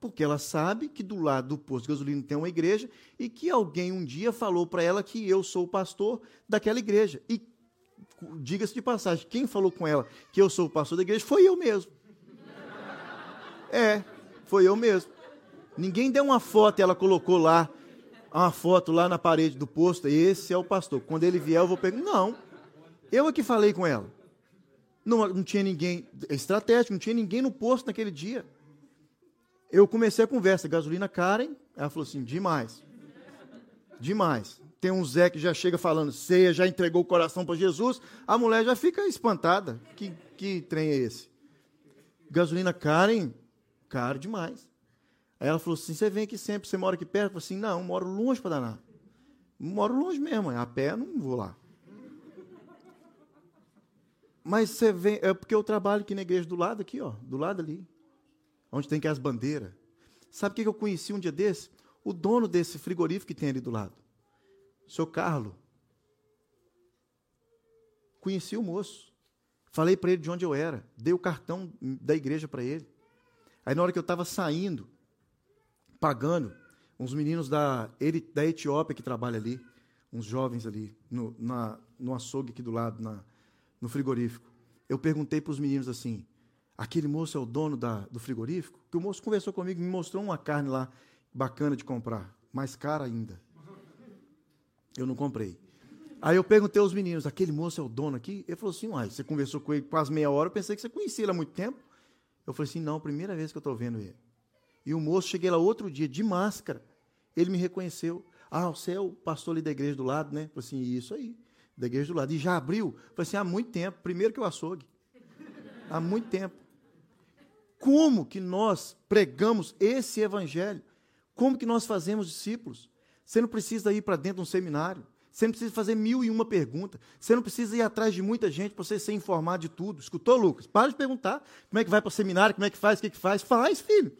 Porque ela sabe que do lado do posto de gasolina tem uma igreja e que alguém um dia falou para ela que eu sou o pastor daquela igreja. E diga-se de passagem, quem falou com ela que eu sou o pastor da igreja foi eu mesmo. É, foi eu mesmo. Ninguém deu uma foto e ela colocou lá, uma foto lá na parede do posto, esse é o pastor. Quando ele vier, eu vou pegar. Não, eu é que falei com ela. Não, não tinha ninguém, estratégico, não tinha ninguém no posto naquele dia. Eu comecei a conversa, gasolina Karen, ela falou assim, demais, demais. Tem um Zé que já chega falando, ceia, já entregou o coração para Jesus, a mulher já fica espantada. Que, que trem é esse? Gasolina Karen, caro demais. Aí ela falou assim, você vem aqui sempre, você mora aqui perto? Eu falei assim, não, moro longe para danar. Moro longe mesmo, a pé não vou lá. Mas você vem, é porque eu trabalho aqui na igreja do lado, aqui, ó, do lado ali, onde tem que as bandeiras. Sabe o que eu conheci um dia desse? O dono desse frigorífico que tem ali do lado, o seu Carlos. Conheci o moço. Falei para ele de onde eu era. Dei o cartão da igreja para ele. Aí na hora que eu estava saindo, pagando, uns meninos da, da Etiópia que trabalham ali, uns jovens ali, no, na, no açougue aqui do lado, na, no frigorífico. Eu perguntei para os meninos assim: aquele moço é o dono da, do frigorífico? Que o moço conversou comigo, me mostrou uma carne lá bacana de comprar, mais cara ainda. Eu não comprei. Aí eu perguntei aos meninos: aquele moço é o dono aqui? Ele falou assim: uai, você conversou com ele quase meia hora, eu pensei que você conhecia ele há muito tempo. Eu falei assim: não, primeira vez que eu estou vendo ele. E o moço, cheguei lá outro dia, de máscara, ele me reconheceu. Ah, você é o pastor ali da igreja do lado, né? Eu falei assim: isso aí da igreja do lado. E já abriu. Falei assim, há muito tempo. Primeiro que o açougue. Há muito tempo. Como que nós pregamos esse evangelho? Como que nós fazemos discípulos? Você não precisa ir para dentro de um seminário. Você não precisa fazer mil e uma pergunta. Você não precisa ir atrás de muita gente para você ser informado de tudo. Escutou, Lucas? Para de perguntar como é que vai para o seminário, como é que faz, o que, que faz. Faz, filho.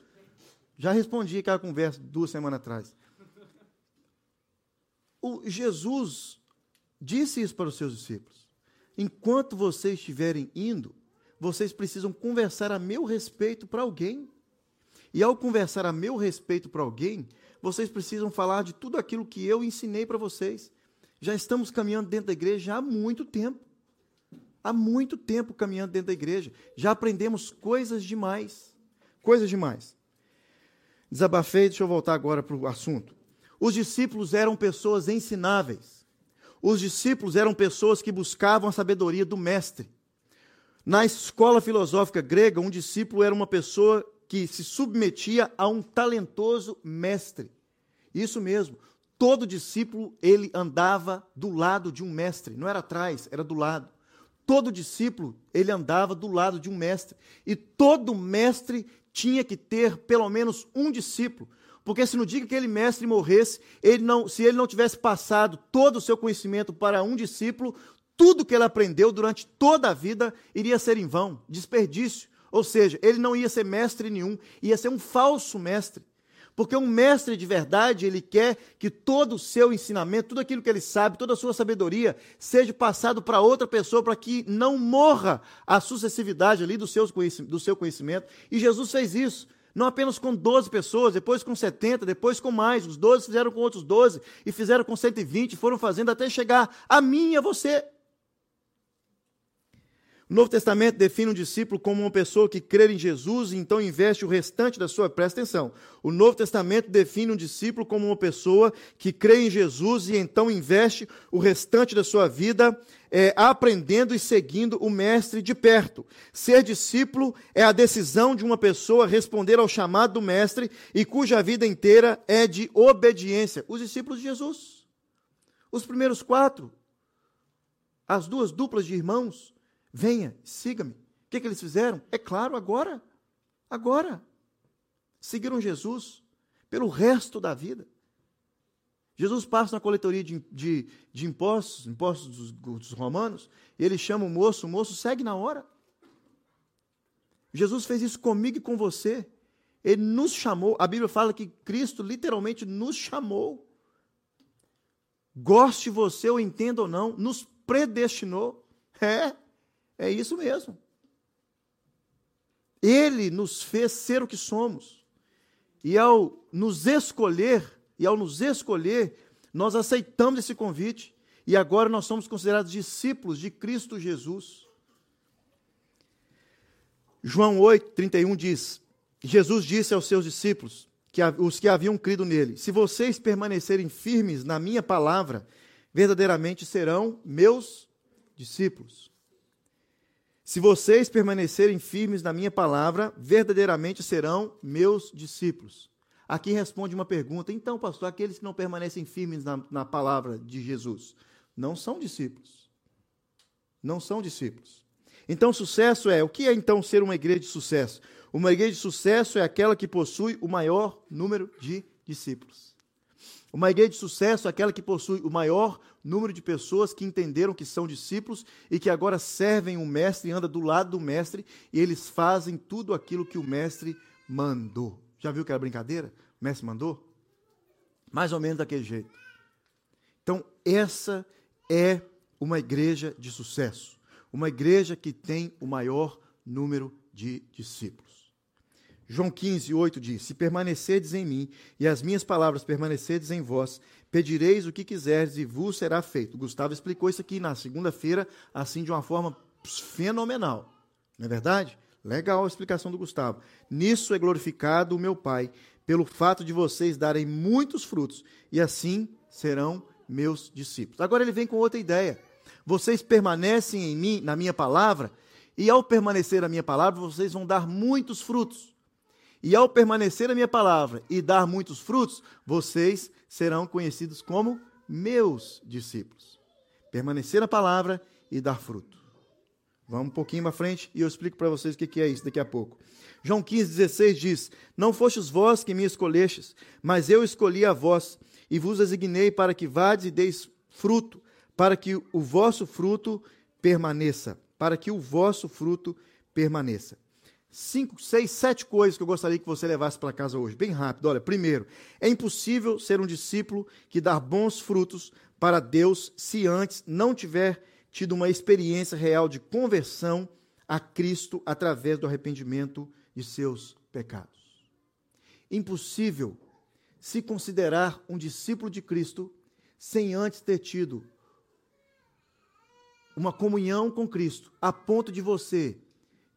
Já respondi aquela conversa duas semanas atrás. O Jesus disse isso para os seus discípulos. Enquanto vocês estiverem indo, vocês precisam conversar a meu respeito para alguém. E ao conversar a meu respeito para alguém, vocês precisam falar de tudo aquilo que eu ensinei para vocês. Já estamos caminhando dentro da igreja há muito tempo. Há muito tempo caminhando dentro da igreja. Já aprendemos coisas demais. Coisas demais. Desabafei, deixa eu voltar agora para o assunto. Os discípulos eram pessoas ensináveis. Os discípulos eram pessoas que buscavam a sabedoria do mestre. Na escola filosófica grega, um discípulo era uma pessoa que se submetia a um talentoso mestre. Isso mesmo. Todo discípulo ele andava do lado de um mestre, não era atrás, era do lado. Todo discípulo ele andava do lado de um mestre e todo mestre tinha que ter pelo menos um discípulo, porque se no dia que aquele mestre morresse, ele não, se ele não tivesse passado todo o seu conhecimento para um discípulo, tudo que ele aprendeu durante toda a vida iria ser em vão, desperdício. Ou seja, ele não ia ser mestre nenhum, ia ser um falso mestre. Porque um mestre de verdade, ele quer que todo o seu ensinamento, tudo aquilo que ele sabe, toda a sua sabedoria, seja passado para outra pessoa, para que não morra a sucessividade ali do seu, do seu conhecimento. E Jesus fez isso não apenas com 12 pessoas, depois com 70, depois com mais. Os 12 fizeram com outros 12 e fizeram com 120, foram fazendo até chegar a mim e a você. O Novo Testamento define um discípulo como uma pessoa que crê em Jesus e então investe o restante da sua. Presta atenção. O Novo Testamento define um discípulo como uma pessoa que crê em Jesus e então investe o restante da sua vida é, aprendendo e seguindo o Mestre de perto. Ser discípulo é a decisão de uma pessoa responder ao chamado do Mestre e cuja vida inteira é de obediência. Os discípulos de Jesus. Os primeiros quatro. As duas duplas de irmãos Venha, siga-me. O que, que eles fizeram? É claro, agora. Agora. Seguiram Jesus pelo resto da vida. Jesus passa na coletoria de, de, de impostos, impostos dos, dos, romanos, e ele chama o moço, o moço segue na hora. Jesus fez isso comigo e com você. Ele nos chamou, a Bíblia fala que Cristo literalmente nos chamou. Goste você ou entenda ou não, nos predestinou. É. É isso mesmo. Ele nos fez ser o que somos. E ao nos escolher, e ao nos escolher, nós aceitamos esse convite. E agora nós somos considerados discípulos de Cristo Jesus. João 8, 31 diz: Jesus disse aos seus discípulos, que, os que haviam crido nele: Se vocês permanecerem firmes na minha palavra, verdadeiramente serão meus discípulos. Se vocês permanecerem firmes na minha palavra, verdadeiramente serão meus discípulos. Aqui responde uma pergunta. Então, pastor, aqueles que não permanecem firmes na, na palavra de Jesus não são discípulos. Não são discípulos. Então, sucesso é. O que é então ser uma igreja de sucesso? Uma igreja de sucesso é aquela que possui o maior número de discípulos. Uma igreja de sucesso é aquela que possui o maior número de pessoas que entenderam que são discípulos e que agora servem o mestre, anda do lado do mestre e eles fazem tudo aquilo que o mestre mandou. Já viu que era brincadeira? O mestre mandou? Mais ou menos daquele jeito. Então, essa é uma igreja de sucesso. Uma igreja que tem o maior número de discípulos. João 15, 8 diz: Se permanecerdes em mim e as minhas palavras permanecerdes em vós, pedireis o que quiserdes e vos será feito. Gustavo explicou isso aqui na segunda-feira, assim de uma forma fenomenal. Não é verdade? Legal a explicação do Gustavo. Nisso é glorificado o meu Pai, pelo fato de vocês darem muitos frutos, e assim serão meus discípulos. Agora ele vem com outra ideia. Vocês permanecem em mim, na minha palavra, e ao permanecer na minha palavra, vocês vão dar muitos frutos. E ao permanecer na minha palavra e dar muitos frutos, vocês serão conhecidos como meus discípulos. Permanecer na palavra e dar fruto. Vamos um pouquinho para frente e eu explico para vocês o que é isso daqui a pouco. João 15, 16 diz: Não fostes vós que me escolhestes, mas eu escolhi a vós, e vos designei para que vades e deis fruto, para que o vosso fruto permaneça. Para que o vosso fruto permaneça cinco, seis, sete coisas que eu gostaria que você levasse para casa hoje, bem rápido. Olha, primeiro, é impossível ser um discípulo que dá bons frutos para Deus se antes não tiver tido uma experiência real de conversão a Cristo através do arrependimento de seus pecados. Impossível se considerar um discípulo de Cristo sem antes ter tido uma comunhão com Cristo, a ponto de você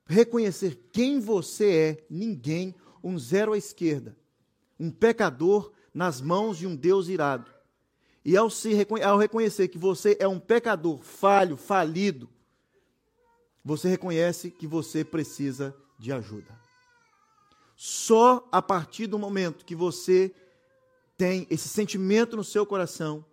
reconhecer quem você é, ninguém, um zero à esquerda, um pecador nas mãos de um Deus irado. E ao, se, ao reconhecer que você é um pecador falho, falido, você reconhece que você precisa de ajuda. Só a partir do momento que você tem esse sentimento no seu coração,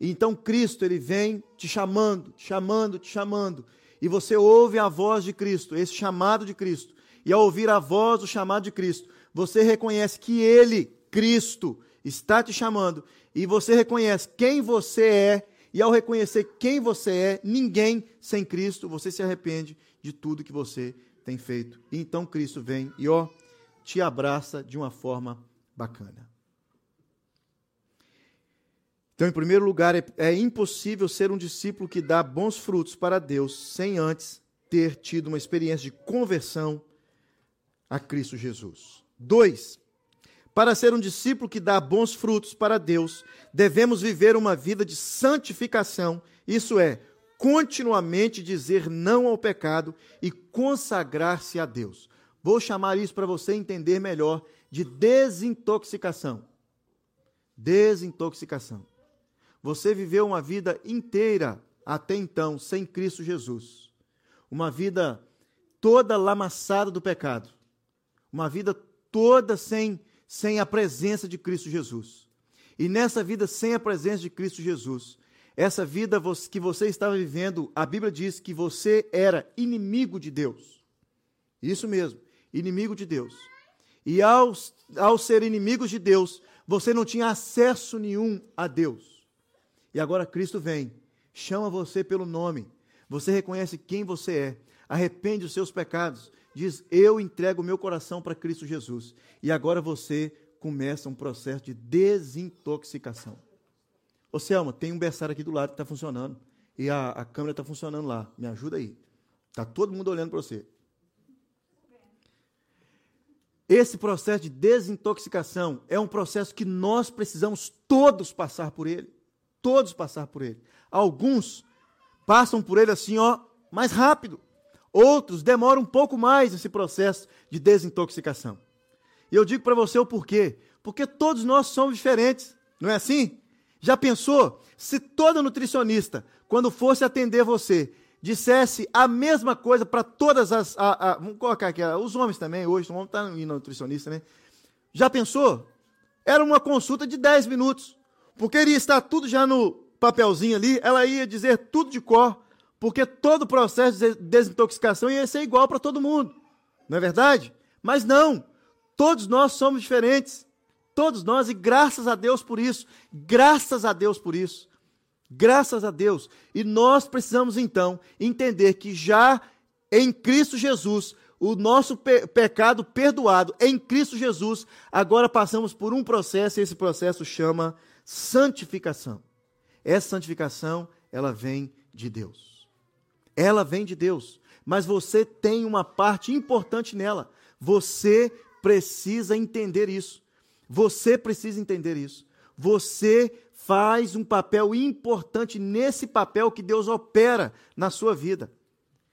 e então Cristo ele vem te chamando, te chamando, te chamando, e você ouve a voz de Cristo, esse chamado de Cristo, e ao ouvir a voz do chamado de Cristo, você reconhece que Ele, Cristo, está te chamando, e você reconhece quem você é, e ao reconhecer quem você é, ninguém sem Cristo, você se arrepende de tudo que você tem feito. E então Cristo vem e ó, te abraça de uma forma bacana. Então, em primeiro lugar, é, é, impossível ser um discípulo que dá bons frutos para Deus sem antes ter tido uma experiência de conversão a Cristo Jesus. Dois, para ser um discípulo que dá bons frutos para Deus, devemos viver uma vida de santificação, isso é, continuamente dizer não ao pecado e consagrar-se a Deus. Vou chamar isso para você entender melhor de desintoxicação. Desintoxicação. Você viveu uma vida inteira até então sem Cristo Jesus. Uma vida toda lamaçada do pecado. Uma vida toda sem, sem a presença de Cristo Jesus. E nessa vida sem a presença de Cristo Jesus, essa vida que você estava vivendo, a Bíblia diz que você era inimigo de Deus. Isso mesmo, inimigo de Deus. E ao, ao ser inimigos de Deus, você não tinha acesso nenhum a Deus. E agora Cristo vem, chama você pelo nome, você reconhece quem você é, arrepende os seus pecados, diz: Eu entrego o meu coração para Cristo Jesus. E agora você começa um processo de desintoxicação. Ô Selma, tem um berçário aqui do lado que está funcionando. E a, a câmera está funcionando lá. Me ajuda aí. Está todo mundo olhando para você. Esse processo de desintoxicação é um processo que nós precisamos todos passar por ele todos passar por ele. Alguns passam por ele assim, ó, mais rápido. Outros demoram um pouco mais nesse processo de desintoxicação. E eu digo para você o porquê. Porque todos nós somos diferentes, não é assim? Já pensou se toda nutricionista, quando fosse atender você, dissesse a mesma coisa para todas as. A, a, vamos colocar aqui, os homens também, hoje, o homem está indo nutricionista, né? Já pensou? Era uma consulta de 10 minutos. Porque iria estar tudo já no papelzinho ali, ela ia dizer tudo de cor, porque todo o processo de desintoxicação ia ser igual para todo mundo. Não é verdade? Mas não. Todos nós somos diferentes. Todos nós, e graças a Deus por isso. Graças a Deus por isso. Graças a Deus. E nós precisamos então entender que já em Cristo Jesus, o nosso pe pecado perdoado em Cristo Jesus, agora passamos por um processo, e esse processo chama santificação. Essa santificação, ela vem de Deus. Ela vem de Deus, mas você tem uma parte importante nela. Você precisa entender isso. Você precisa entender isso. Você faz um papel importante nesse papel que Deus opera na sua vida.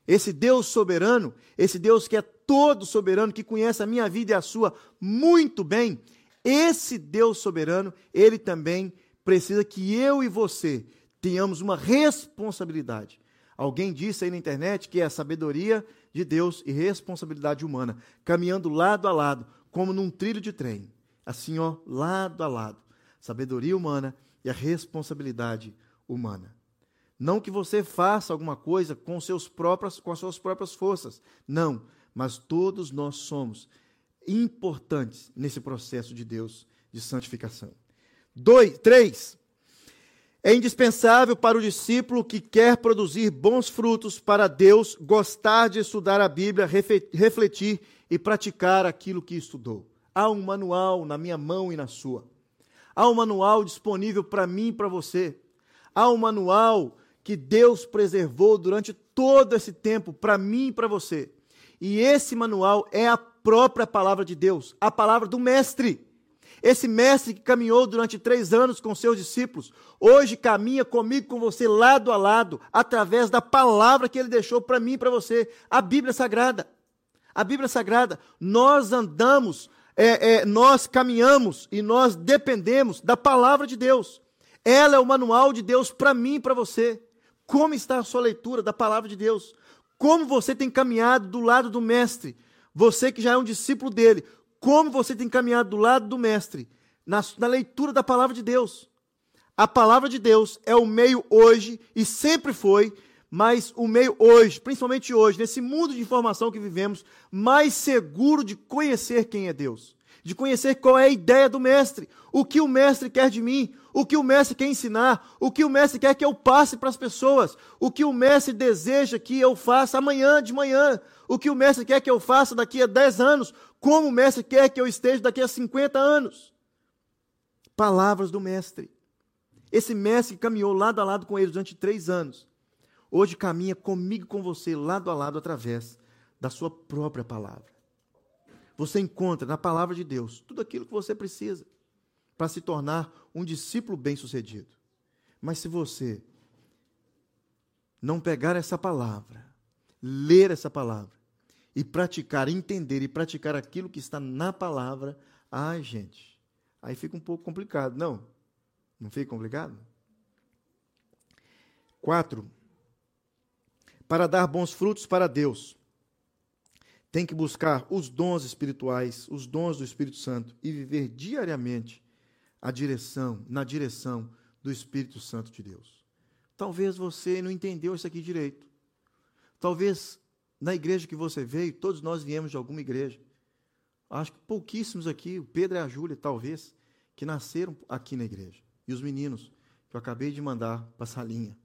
Esse Deus soberano, esse Deus que é todo soberano, que conhece a minha vida e a sua muito bem, esse Deus soberano, ele também precisa que eu e você tenhamos uma responsabilidade. Alguém disse aí na internet que é a sabedoria de Deus e responsabilidade humana, caminhando lado a lado, como num trilho de trem. Assim, ó, lado a lado. Sabedoria humana e a responsabilidade humana. Não que você faça alguma coisa com, seus próprias, com as suas próprias forças. Não. Mas todos nós somos importantes nesse processo de Deus de santificação. Dois, três. É indispensável para o discípulo que quer produzir bons frutos para Deus gostar de estudar a Bíblia, refletir e praticar aquilo que estudou. Há um manual na minha mão e na sua. Há um manual disponível para mim e para você. Há um manual que Deus preservou durante todo esse tempo para mim e para você. E esse manual é a própria palavra de Deus, a palavra do Mestre. Esse mestre que caminhou durante três anos com seus discípulos, hoje caminha comigo, com você, lado a lado, através da palavra que ele deixou para mim e para você, a Bíblia Sagrada. A Bíblia Sagrada, nós andamos, é, é, nós caminhamos e nós dependemos da palavra de Deus. Ela é o manual de Deus para mim e para você. Como está a sua leitura da palavra de Deus? Como você tem caminhado do lado do Mestre? Você que já é um discípulo dele, como você tem caminhado do lado do Mestre? Na, na leitura da palavra de Deus? A palavra de Deus é o meio hoje e sempre foi, mas o meio hoje, principalmente hoje, nesse mundo de informação que vivemos, mais seguro de conhecer quem é Deus. De conhecer qual é a ideia do mestre, o que o mestre quer de mim, o que o mestre quer ensinar, o que o mestre quer que eu passe para as pessoas, o que o mestre deseja que eu faça amanhã de manhã, o que o mestre quer que eu faça daqui a 10 anos, como o mestre quer que eu esteja daqui a 50 anos. Palavras do mestre. Esse mestre caminhou lado a lado com ele durante três anos, hoje caminha comigo, com você, lado a lado, através da sua própria palavra você encontra na palavra de Deus tudo aquilo que você precisa para se tornar um discípulo bem-sucedido. Mas se você não pegar essa palavra, ler essa palavra e praticar, entender e praticar aquilo que está na palavra, ai, gente, aí fica um pouco complicado, não? Não fica complicado? Quatro, para dar bons frutos para Deus, tem que buscar os dons espirituais, os dons do Espírito Santo e viver diariamente a direção, na direção do Espírito Santo de Deus. Talvez você não entendeu isso aqui direito. Talvez na igreja que você veio, todos nós viemos de alguma igreja. Acho que pouquíssimos aqui, o Pedro e a Júlia, talvez, que nasceram aqui na igreja. E os meninos que eu acabei de mandar para a salinha.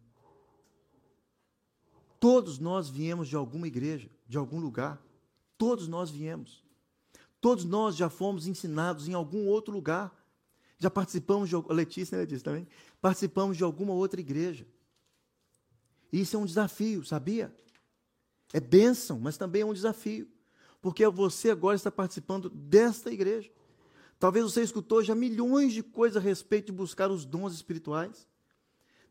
Todos nós viemos de alguma igreja, de algum lugar. Todos nós viemos. Todos nós já fomos ensinados em algum outro lugar. Já participamos de. Letícia, né, disse também? Participamos de alguma outra igreja. Isso é um desafio, sabia? É bênção, mas também é um desafio. Porque você agora está participando desta igreja. Talvez você escutou já milhões de coisas a respeito de buscar os dons espirituais.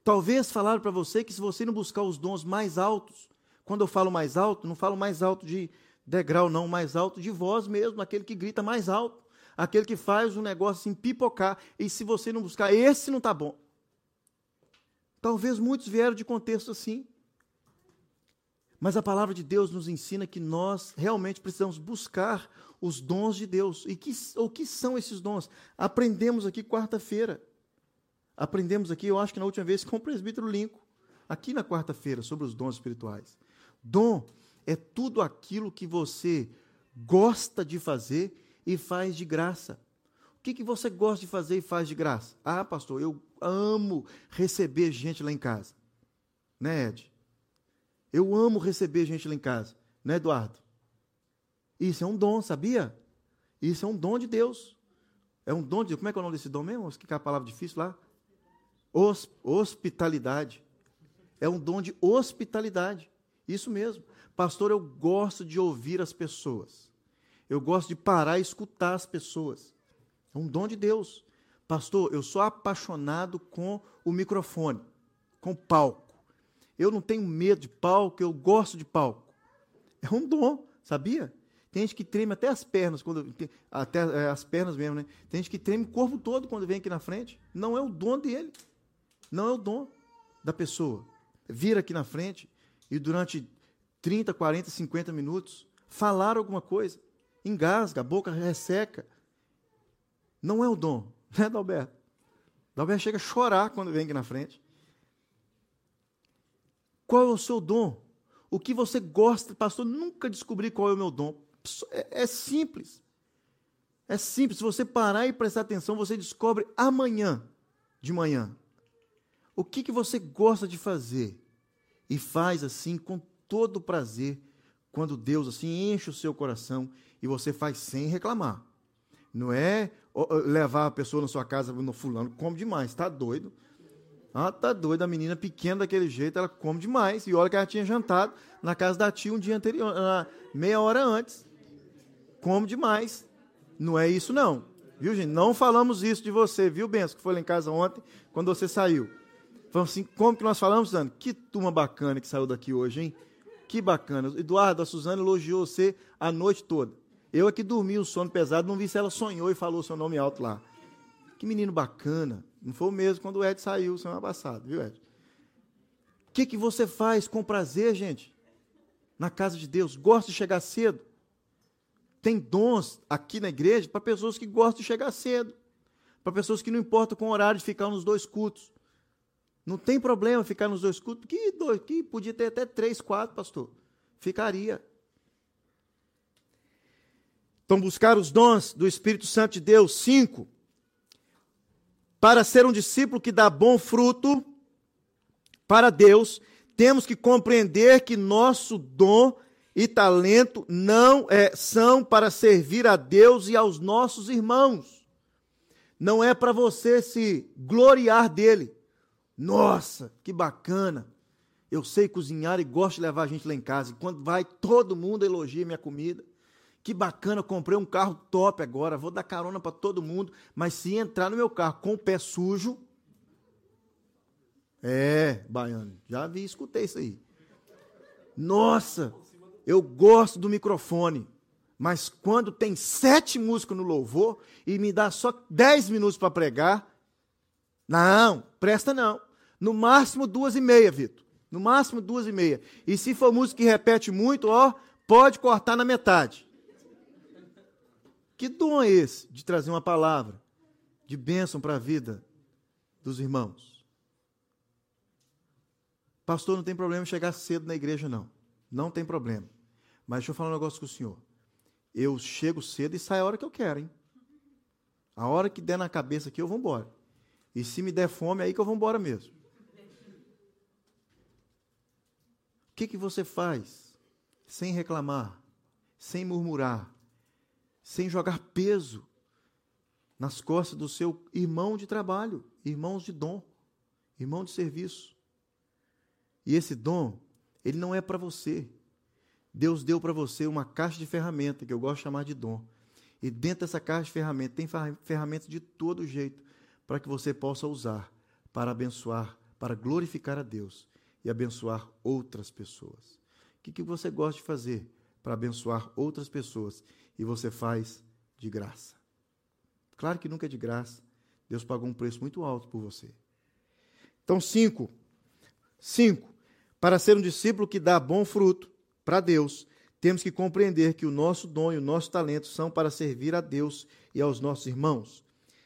Talvez falaram para você que se você não buscar os dons mais altos, quando eu falo mais alto, não falo mais alto de degrau não mais alto, de voz mesmo, aquele que grita mais alto, aquele que faz um negócio assim pipocar, e se você não buscar, esse não está bom. Talvez muitos vieram de contexto assim. Mas a palavra de Deus nos ensina que nós realmente precisamos buscar os dons de Deus. E que, o que são esses dons? Aprendemos aqui quarta-feira. Aprendemos aqui, eu acho que na última vez, com o presbítero Lincoln, aqui na quarta-feira, sobre os dons espirituais. Dom é tudo aquilo que você gosta de fazer e faz de graça. O que, que você gosta de fazer e faz de graça? Ah, pastor, eu amo receber gente lá em casa. Né, Ed? Eu amo receber gente lá em casa. Né, Eduardo? Isso é um dom, sabia? Isso é um dom de Deus. É um dom de. Como é que é o nome desse dom mesmo? Que é a palavra difícil lá? Hospitalidade. É um dom de hospitalidade. Isso mesmo. Pastor, eu gosto de ouvir as pessoas. Eu gosto de parar e escutar as pessoas. É um dom de Deus. Pastor, eu sou apaixonado com o microfone, com o palco. Eu não tenho medo de palco, eu gosto de palco. É um dom, sabia? Tem gente que treme até as pernas, quando até é, as pernas mesmo, né? Tem gente que treme o corpo todo quando vem aqui na frente. Não é o dom dele. Não é o dom da pessoa. Vir aqui na frente e durante 30, 40, 50 minutos falar alguma coisa. Engasga, a boca resseca. Não é o dom, né, Dalberto? Dalberto chega a chorar quando vem aqui na frente. Qual é o seu dom? O que você gosta? Pastor, nunca descobri qual é o meu dom. É, é simples. É simples. Se você parar e prestar atenção, você descobre amanhã, de manhã, o que, que você gosta de fazer. E faz assim com todo prazer, quando Deus assim enche o seu coração e você faz sem reclamar. Não é levar a pessoa na sua casa no fulano, come demais, está doido. Ah, tá doido, a menina pequena daquele jeito, ela come demais. E olha que ela tinha jantado na casa da tia um dia anterior, meia hora antes. Come demais. Não é isso, não. Viu, gente? Não falamos isso de você, viu, Benção, que foi lá em casa ontem, quando você saiu. Falamos assim, como que nós falamos, Suzana? Que turma bacana que saiu daqui hoje, hein? Que bacana. Eduardo, a Suzana elogiou você a noite toda. Eu aqui dormi o sono pesado, não vi se ela sonhou e falou seu nome alto lá. Que menino bacana. Não foi o mesmo quando o Ed saiu semana passada, viu, Ed? O que, que você faz com prazer, gente? Na casa de Deus? Gosta de chegar cedo? Tem dons aqui na igreja para pessoas que gostam de chegar cedo. Para pessoas que não importam com o horário de ficar nos dois cultos. Não tem problema ficar nos dois cultos. Que, dois, que podia ter até três, quatro, pastor. Ficaria. Então, buscar os dons do Espírito Santo de Deus. Cinco. Para ser um discípulo que dá bom fruto para Deus, temos que compreender que nosso dom e talento não é, são para servir a Deus e aos nossos irmãos. Não é para você se gloriar dele. Nossa, que bacana! Eu sei cozinhar e gosto de levar a gente lá em casa. E quando vai, todo mundo elogia minha comida. Que bacana, comprei um carro top agora, vou dar carona para todo mundo, mas se entrar no meu carro com o pé sujo, é, baiano, já vi, escutei isso aí. Nossa, eu gosto do microfone, mas quando tem sete músicos no louvor e me dá só dez minutos para pregar, não, presta não. No máximo duas e meia, Vitor. No máximo duas e meia. E se for música que repete muito, ó, pode cortar na metade. Que dom é esse de trazer uma palavra de bênção para a vida dos irmãos? Pastor, não tem problema chegar cedo na igreja, não. Não tem problema. Mas deixa eu falar um negócio com o senhor. Eu chego cedo e saio a hora que eu quero, hein? A hora que der na cabeça aqui, eu vou embora. E se me der fome, é aí que eu vou embora mesmo. O que, que você faz sem reclamar, sem murmurar, sem jogar peso nas costas do seu irmão de trabalho, irmãos de dom, irmão de serviço. E esse dom, ele não é para você. Deus deu para você uma caixa de ferramenta, que eu gosto de chamar de dom. E dentro dessa caixa de ferramenta tem ferramentas de todo jeito para que você possa usar para abençoar, para glorificar a Deus e abençoar outras pessoas. O que, que você gosta de fazer para abençoar outras pessoas e você faz de graça. Claro que nunca é de graça. Deus pagou um preço muito alto por você. Então, cinco. Cinco. Para ser um discípulo que dá bom fruto para Deus, temos que compreender que o nosso dom e o nosso talento são para servir a Deus e aos nossos irmãos.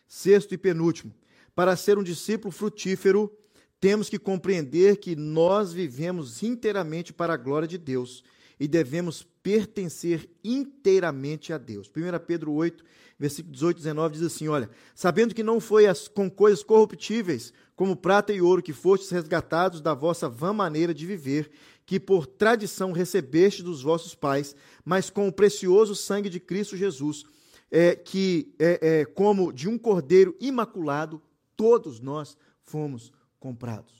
Sexto e penúltimo. Para ser um discípulo frutífero, temos que compreender que nós vivemos inteiramente para a glória de Deus e devemos pertencer inteiramente a Deus. 1 Pedro 8, versículo 18 e 19 diz assim: Olha, sabendo que não foi as, com coisas corruptíveis, como prata e ouro, que fostes resgatados da vossa vã maneira de viver, que por tradição recebeste dos vossos pais, mas com o precioso sangue de Cristo Jesus, é, que é, é, como de um cordeiro imaculado, todos nós fomos comprados.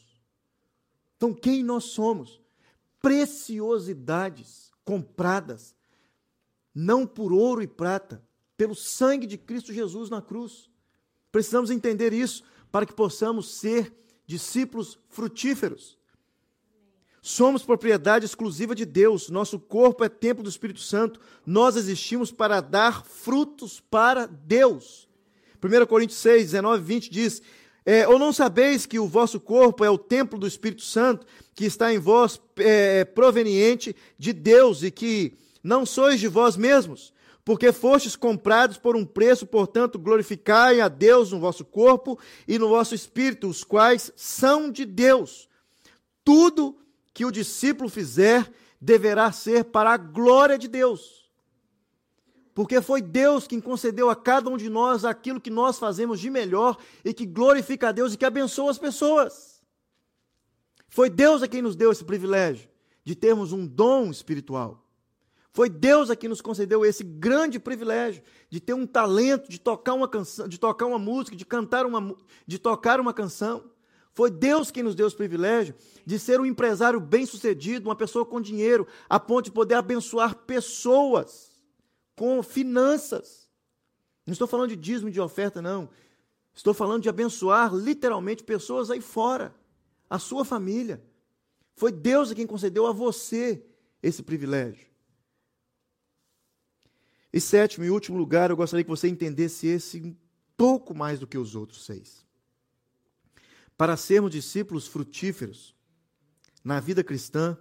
Então, quem nós somos? Preciosidades compradas. não por ouro e prata, pelo sangue de Cristo Jesus na cruz. Precisamos entender isso para que possamos ser discípulos frutíferos. Somos propriedade exclusiva de Deus, nosso corpo é templo do Espírito Santo, nós existimos para dar frutos para Deus. 1 Coríntios 6, 19 e 20 diz: é, Ou não sabeis que o vosso corpo é o templo do Espírito Santo, que está em vós, é, proveniente de Deus, e que não sois de vós mesmos, porque fostes comprados por um preço, portanto, glorificai a Deus no vosso corpo e no vosso espírito, os quais são de Deus. Tudo que o discípulo fizer deverá ser para a glória de Deus. Porque foi Deus quem concedeu a cada um de nós aquilo que nós fazemos de melhor e que glorifica a Deus e que abençoa as pessoas. Foi Deus a quem nos deu esse privilégio de termos um dom espiritual. Foi Deus a quem nos concedeu esse grande privilégio de ter um talento de tocar uma canção, de tocar uma música, de cantar uma, de tocar uma canção. Foi Deus quem nos deu esse privilégio de ser um empresário bem-sucedido, uma pessoa com dinheiro, a ponto de poder abençoar pessoas com finanças. Não estou falando de dízimo de oferta, não. Estou falando de abençoar literalmente pessoas aí fora, a sua família. Foi Deus quem concedeu a você esse privilégio. E sétimo e último lugar, eu gostaria que você entendesse esse um pouco mais do que os outros seis. Para sermos discípulos frutíferos na vida cristã,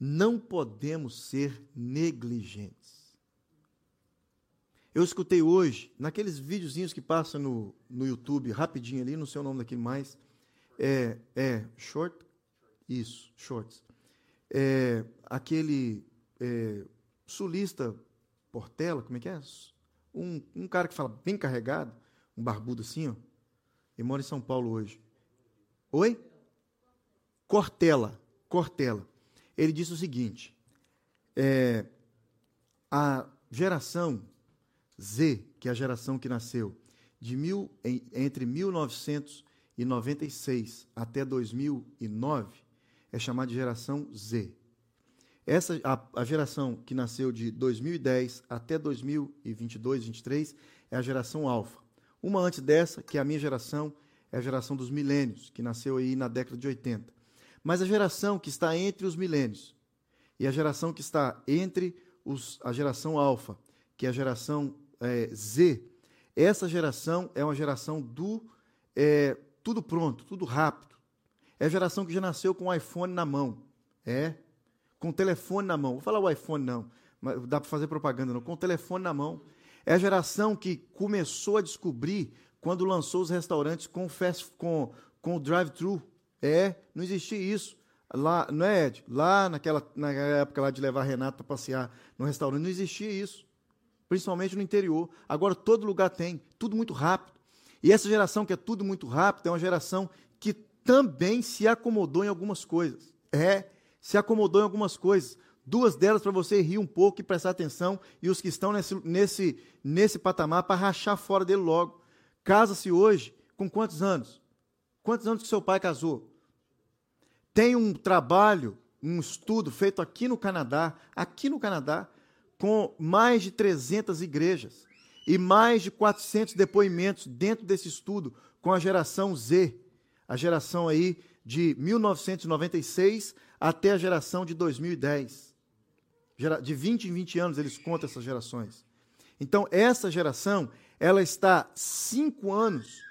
não podemos ser negligentes. Eu escutei hoje, naqueles videozinhos que passam no, no YouTube, rapidinho ali, não sei o nome daquele mais, é, é short? Isso, shorts. É, aquele é, sulista Portela, como é que é? Um, um cara que fala bem carregado, um barbudo assim, ó. Ele mora em São Paulo hoje. Oi? Cortella. Cortella. Ele disse o seguinte: é, a geração Z, que é a geração que nasceu de mil, entre 1996 até 2009, é chamada de geração Z. Essa, a, a geração que nasceu de 2010 até 2022, 2023, é a geração alfa. Uma antes dessa, que é a minha geração, é a geração dos milênios, que nasceu aí na década de 80. Mas a geração que está entre os milênios e a geração que está entre os, a geração alfa, que é a geração é, Z, essa geração é uma geração do é, tudo pronto, tudo rápido. É a geração que já nasceu com o iPhone na mão. É, com o telefone na mão. Vou falar o iPhone não, mas dá para fazer propaganda não. Com o telefone na mão. É a geração que começou a descobrir quando lançou os restaurantes com fast, com, com o drive-thru. É, não existia isso. Lá, não é, Ed? Lá naquela, naquela época lá de levar a Renata para passear no restaurante, não existia isso. Principalmente no interior. Agora todo lugar tem, tudo muito rápido. E essa geração que é tudo muito rápido é uma geração que também se acomodou em algumas coisas. É, se acomodou em algumas coisas. Duas delas para você rir um pouco e prestar atenção, e os que estão nesse, nesse, nesse patamar para rachar fora dele logo. Casa-se hoje com quantos anos? Quantos anos que seu pai casou? Tem um trabalho, um estudo feito aqui no Canadá, aqui no Canadá, com mais de 300 igrejas e mais de 400 depoimentos dentro desse estudo com a geração Z, a geração aí de 1996 até a geração de 2010. De 20 em 20 anos eles contam essas gerações. Então, essa geração, ela está cinco anos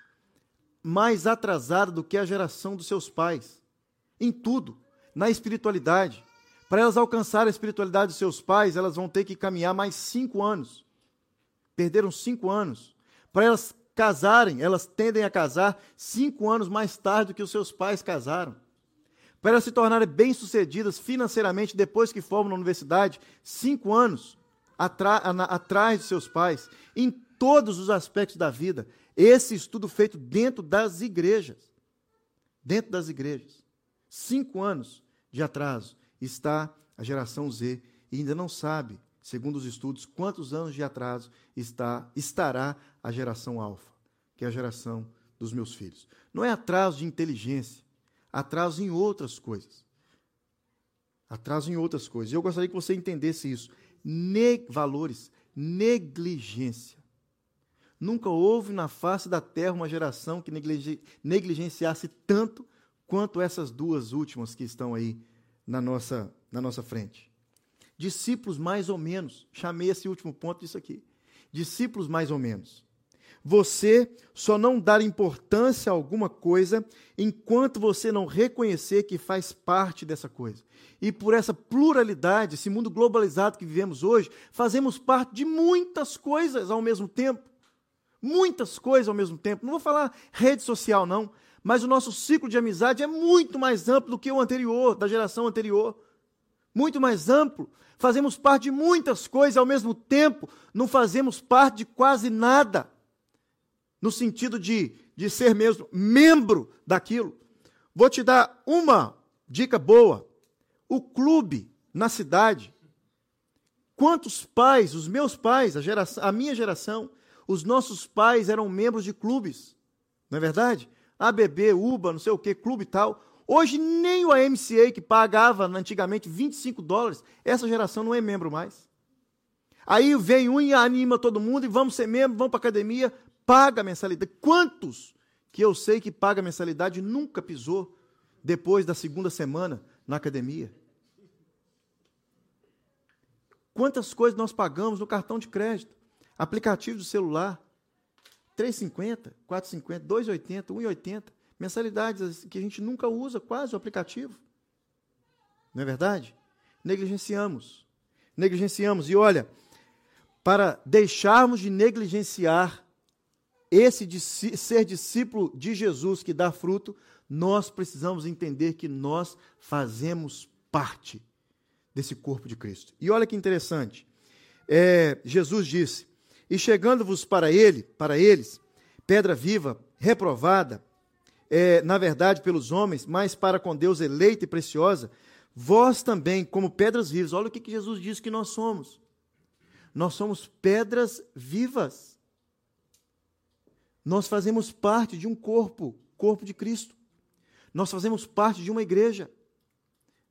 mais atrasada do que a geração dos seus pais. Em tudo. Na espiritualidade. Para elas alcançarem a espiritualidade dos seus pais, elas vão ter que caminhar mais cinco anos. Perderam cinco anos. Para elas casarem, elas tendem a casar cinco anos mais tarde do que os seus pais casaram para elas se tornarem bem-sucedidas financeiramente depois que formam na universidade, cinco anos atrás de seus pais, em todos os aspectos da vida. Esse estudo feito dentro das igrejas. Dentro das igrejas. Cinco anos de atraso está a geração Z e ainda não sabe, segundo os estudos, quantos anos de atraso está, estará a geração alfa, que é a geração dos meus filhos. Não é atraso de inteligência, atraso em outras coisas. Atraso em outras coisas. Eu gostaria que você entendesse isso. Ne valores. negligência. Nunca houve na face da terra uma geração que negligenciasse tanto quanto essas duas últimas que estão aí na nossa, na nossa frente. Discípulos mais ou menos, chamei esse último ponto disso aqui. Discípulos mais ou menos. Você só não dar importância a alguma coisa enquanto você não reconhecer que faz parte dessa coisa. E por essa pluralidade, esse mundo globalizado que vivemos hoje, fazemos parte de muitas coisas ao mesmo tempo. Muitas coisas ao mesmo tempo. Não vou falar rede social, não, mas o nosso ciclo de amizade é muito mais amplo do que o anterior, da geração anterior. Muito mais amplo. Fazemos parte de muitas coisas ao mesmo tempo, não fazemos parte de quase nada no sentido de, de ser mesmo membro daquilo. Vou te dar uma dica boa. O clube na cidade. Quantos pais, os meus pais, a, geração, a minha geração, os nossos pais eram membros de clubes. Não é verdade? ABB, UBA, não sei o que, clube e tal. Hoje nem o AMCA, que pagava antigamente 25 dólares, essa geração não é membro mais. Aí vem um e anima todo mundo e vamos ser membro, vamos para academia, paga mensalidade. Quantos que eu sei que paga mensalidade nunca pisou depois da segunda semana na academia? Quantas coisas nós pagamos no cartão de crédito, aplicativo de celular? 3,50, 4,50, 2,80, 1,80. Mensalidades que a gente nunca usa quase o aplicativo. Não é verdade? Negligenciamos. Negligenciamos. E olha, para deixarmos de negligenciar esse ser discípulo de Jesus que dá fruto, nós precisamos entender que nós fazemos parte desse corpo de Cristo. E olha que interessante. É, Jesus disse: E chegando-vos para ele, para eles, pedra viva, reprovada, é, na verdade pelos homens, mas para com Deus eleita e preciosa, vós também, como pedras vivas. Olha o que, que Jesus disse que nós somos. Nós somos pedras vivas. Nós fazemos parte de um corpo, corpo de Cristo. Nós fazemos parte de uma igreja.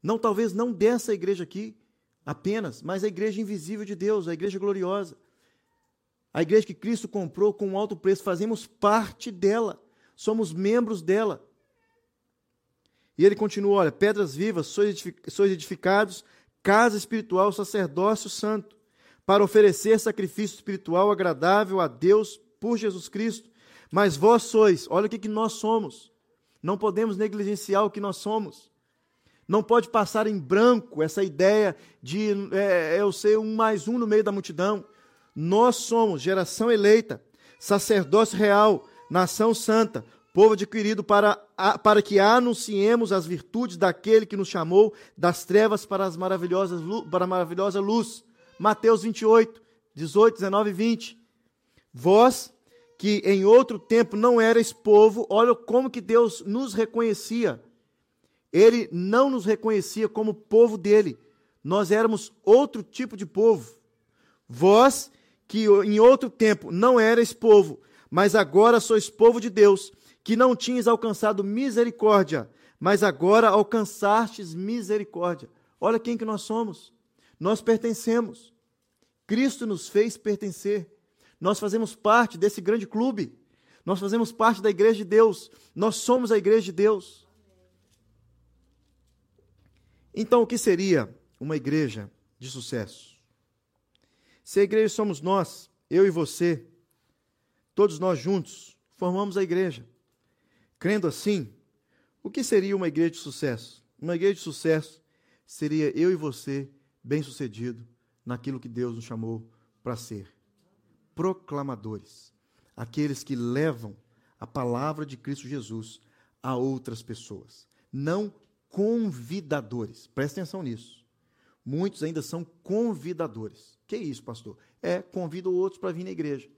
Não talvez não dessa igreja aqui apenas, mas a igreja invisível de Deus, a igreja gloriosa. A igreja que Cristo comprou com um alto preço, fazemos parte dela. Somos membros dela. E ele continua: olha, pedras vivas, sois edificados, casa espiritual, sacerdócio santo, para oferecer sacrifício espiritual agradável a Deus por Jesus Cristo. Mas vós sois, olha o que, que nós somos. Não podemos negligenciar o que nós somos. Não pode passar em branco essa ideia de é, eu ser um mais um no meio da multidão. Nós somos geração eleita, sacerdócio real, nação santa, povo adquirido para, para que anunciemos as virtudes daquele que nos chamou das trevas para, as maravilhosas, para a maravilhosa luz. Mateus 28, 18, 19 e 20. Vós que em outro tempo não erais povo, olha como que Deus nos reconhecia. Ele não nos reconhecia como povo dele. Nós éramos outro tipo de povo. Vós, que em outro tempo não erais povo, mas agora sois povo de Deus, que não tinhas alcançado misericórdia, mas agora alcançastes misericórdia. Olha quem que nós somos. Nós pertencemos. Cristo nos fez pertencer. Nós fazemos parte desse grande clube. Nós fazemos parte da igreja de Deus. Nós somos a igreja de Deus. Então, o que seria uma igreja de sucesso? Se a igreja somos nós, eu e você, todos nós juntos, formamos a igreja. Crendo assim, o que seria uma igreja de sucesso? Uma igreja de sucesso seria eu e você bem-sucedido naquilo que Deus nos chamou para ser proclamadores, aqueles que levam a palavra de Cristo Jesus a outras pessoas, não convidadores. Presta atenção nisso. Muitos ainda são convidadores. Que isso, pastor? É, convido outros para vir na igreja.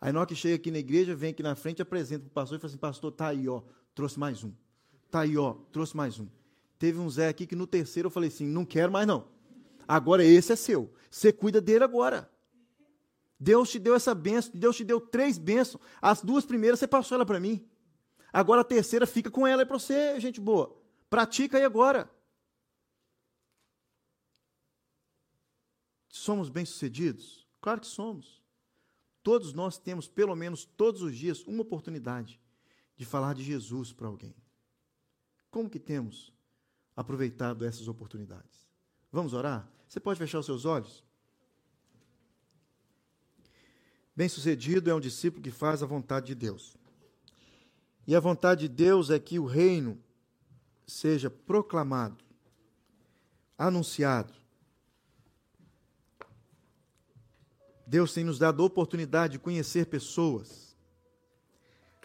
Aí na hora que chega aqui na igreja, vem aqui na frente, apresenta para o pastor e fala assim, pastor, tá aí, ó, trouxe mais um. Tá aí, ó, trouxe mais um. Teve um Zé aqui que no terceiro eu falei assim, não quero mais não. Agora esse é seu. Você cuida dele agora. Deus te deu essa benção, Deus te deu três bênçãos. As duas primeiras você passou ela para mim. Agora a terceira fica com ela é para você, gente boa. Pratica aí agora. Somos bem-sucedidos? Claro que somos. Todos nós temos, pelo menos todos os dias, uma oportunidade de falar de Jesus para alguém. Como que temos aproveitado essas oportunidades? Vamos orar? Você pode fechar os seus olhos? Bem-sucedido é um discípulo que faz a vontade de Deus. E a vontade de Deus é que o reino seja proclamado, anunciado. Deus tem nos dado oportunidade de conhecer pessoas.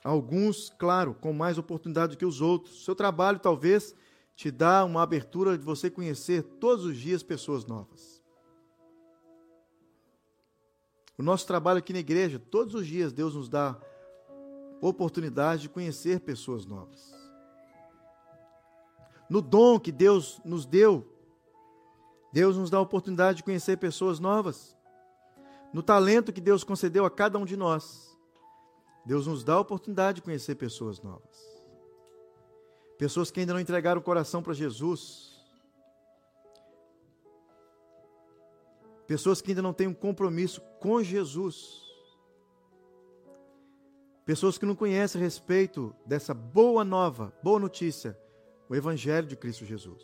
Alguns, claro, com mais oportunidade que os outros. Seu trabalho talvez te dá uma abertura de você conhecer todos os dias pessoas novas. O nosso trabalho aqui na igreja, todos os dias Deus nos dá oportunidade de conhecer pessoas novas. No dom que Deus nos deu, Deus nos dá a oportunidade de conhecer pessoas novas. No talento que Deus concedeu a cada um de nós, Deus nos dá a oportunidade de conhecer pessoas novas. Pessoas que ainda não entregaram o coração para Jesus. Pessoas que ainda não têm um compromisso com Jesus. Pessoas que não conhecem a respeito dessa boa nova, boa notícia, o Evangelho de Cristo Jesus.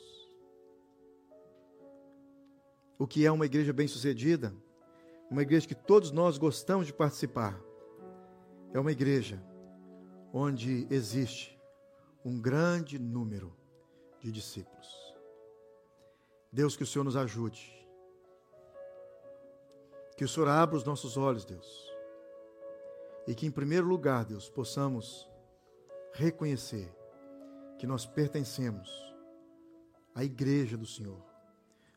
O que é uma igreja bem-sucedida? Uma igreja que todos nós gostamos de participar. É uma igreja onde existe um grande número de discípulos. Deus, que o Senhor nos ajude. Que o Senhor abra os nossos olhos, Deus e que, em primeiro lugar, Deus, possamos reconhecer que nós pertencemos à igreja do Senhor.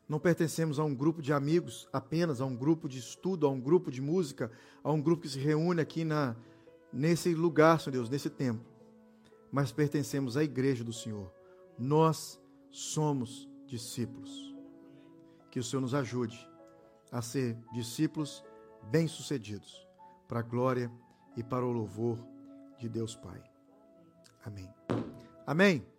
Não pertencemos a um grupo de amigos apenas, a um grupo de estudo, a um grupo de música, a um grupo que se reúne aqui na, nesse lugar, Senhor Deus, nesse tempo. Mas pertencemos à igreja do Senhor. Nós somos discípulos. Que o Senhor nos ajude a ser discípulos bem-sucedidos, para a glória e para o louvor de Deus Pai. Amém. Amém.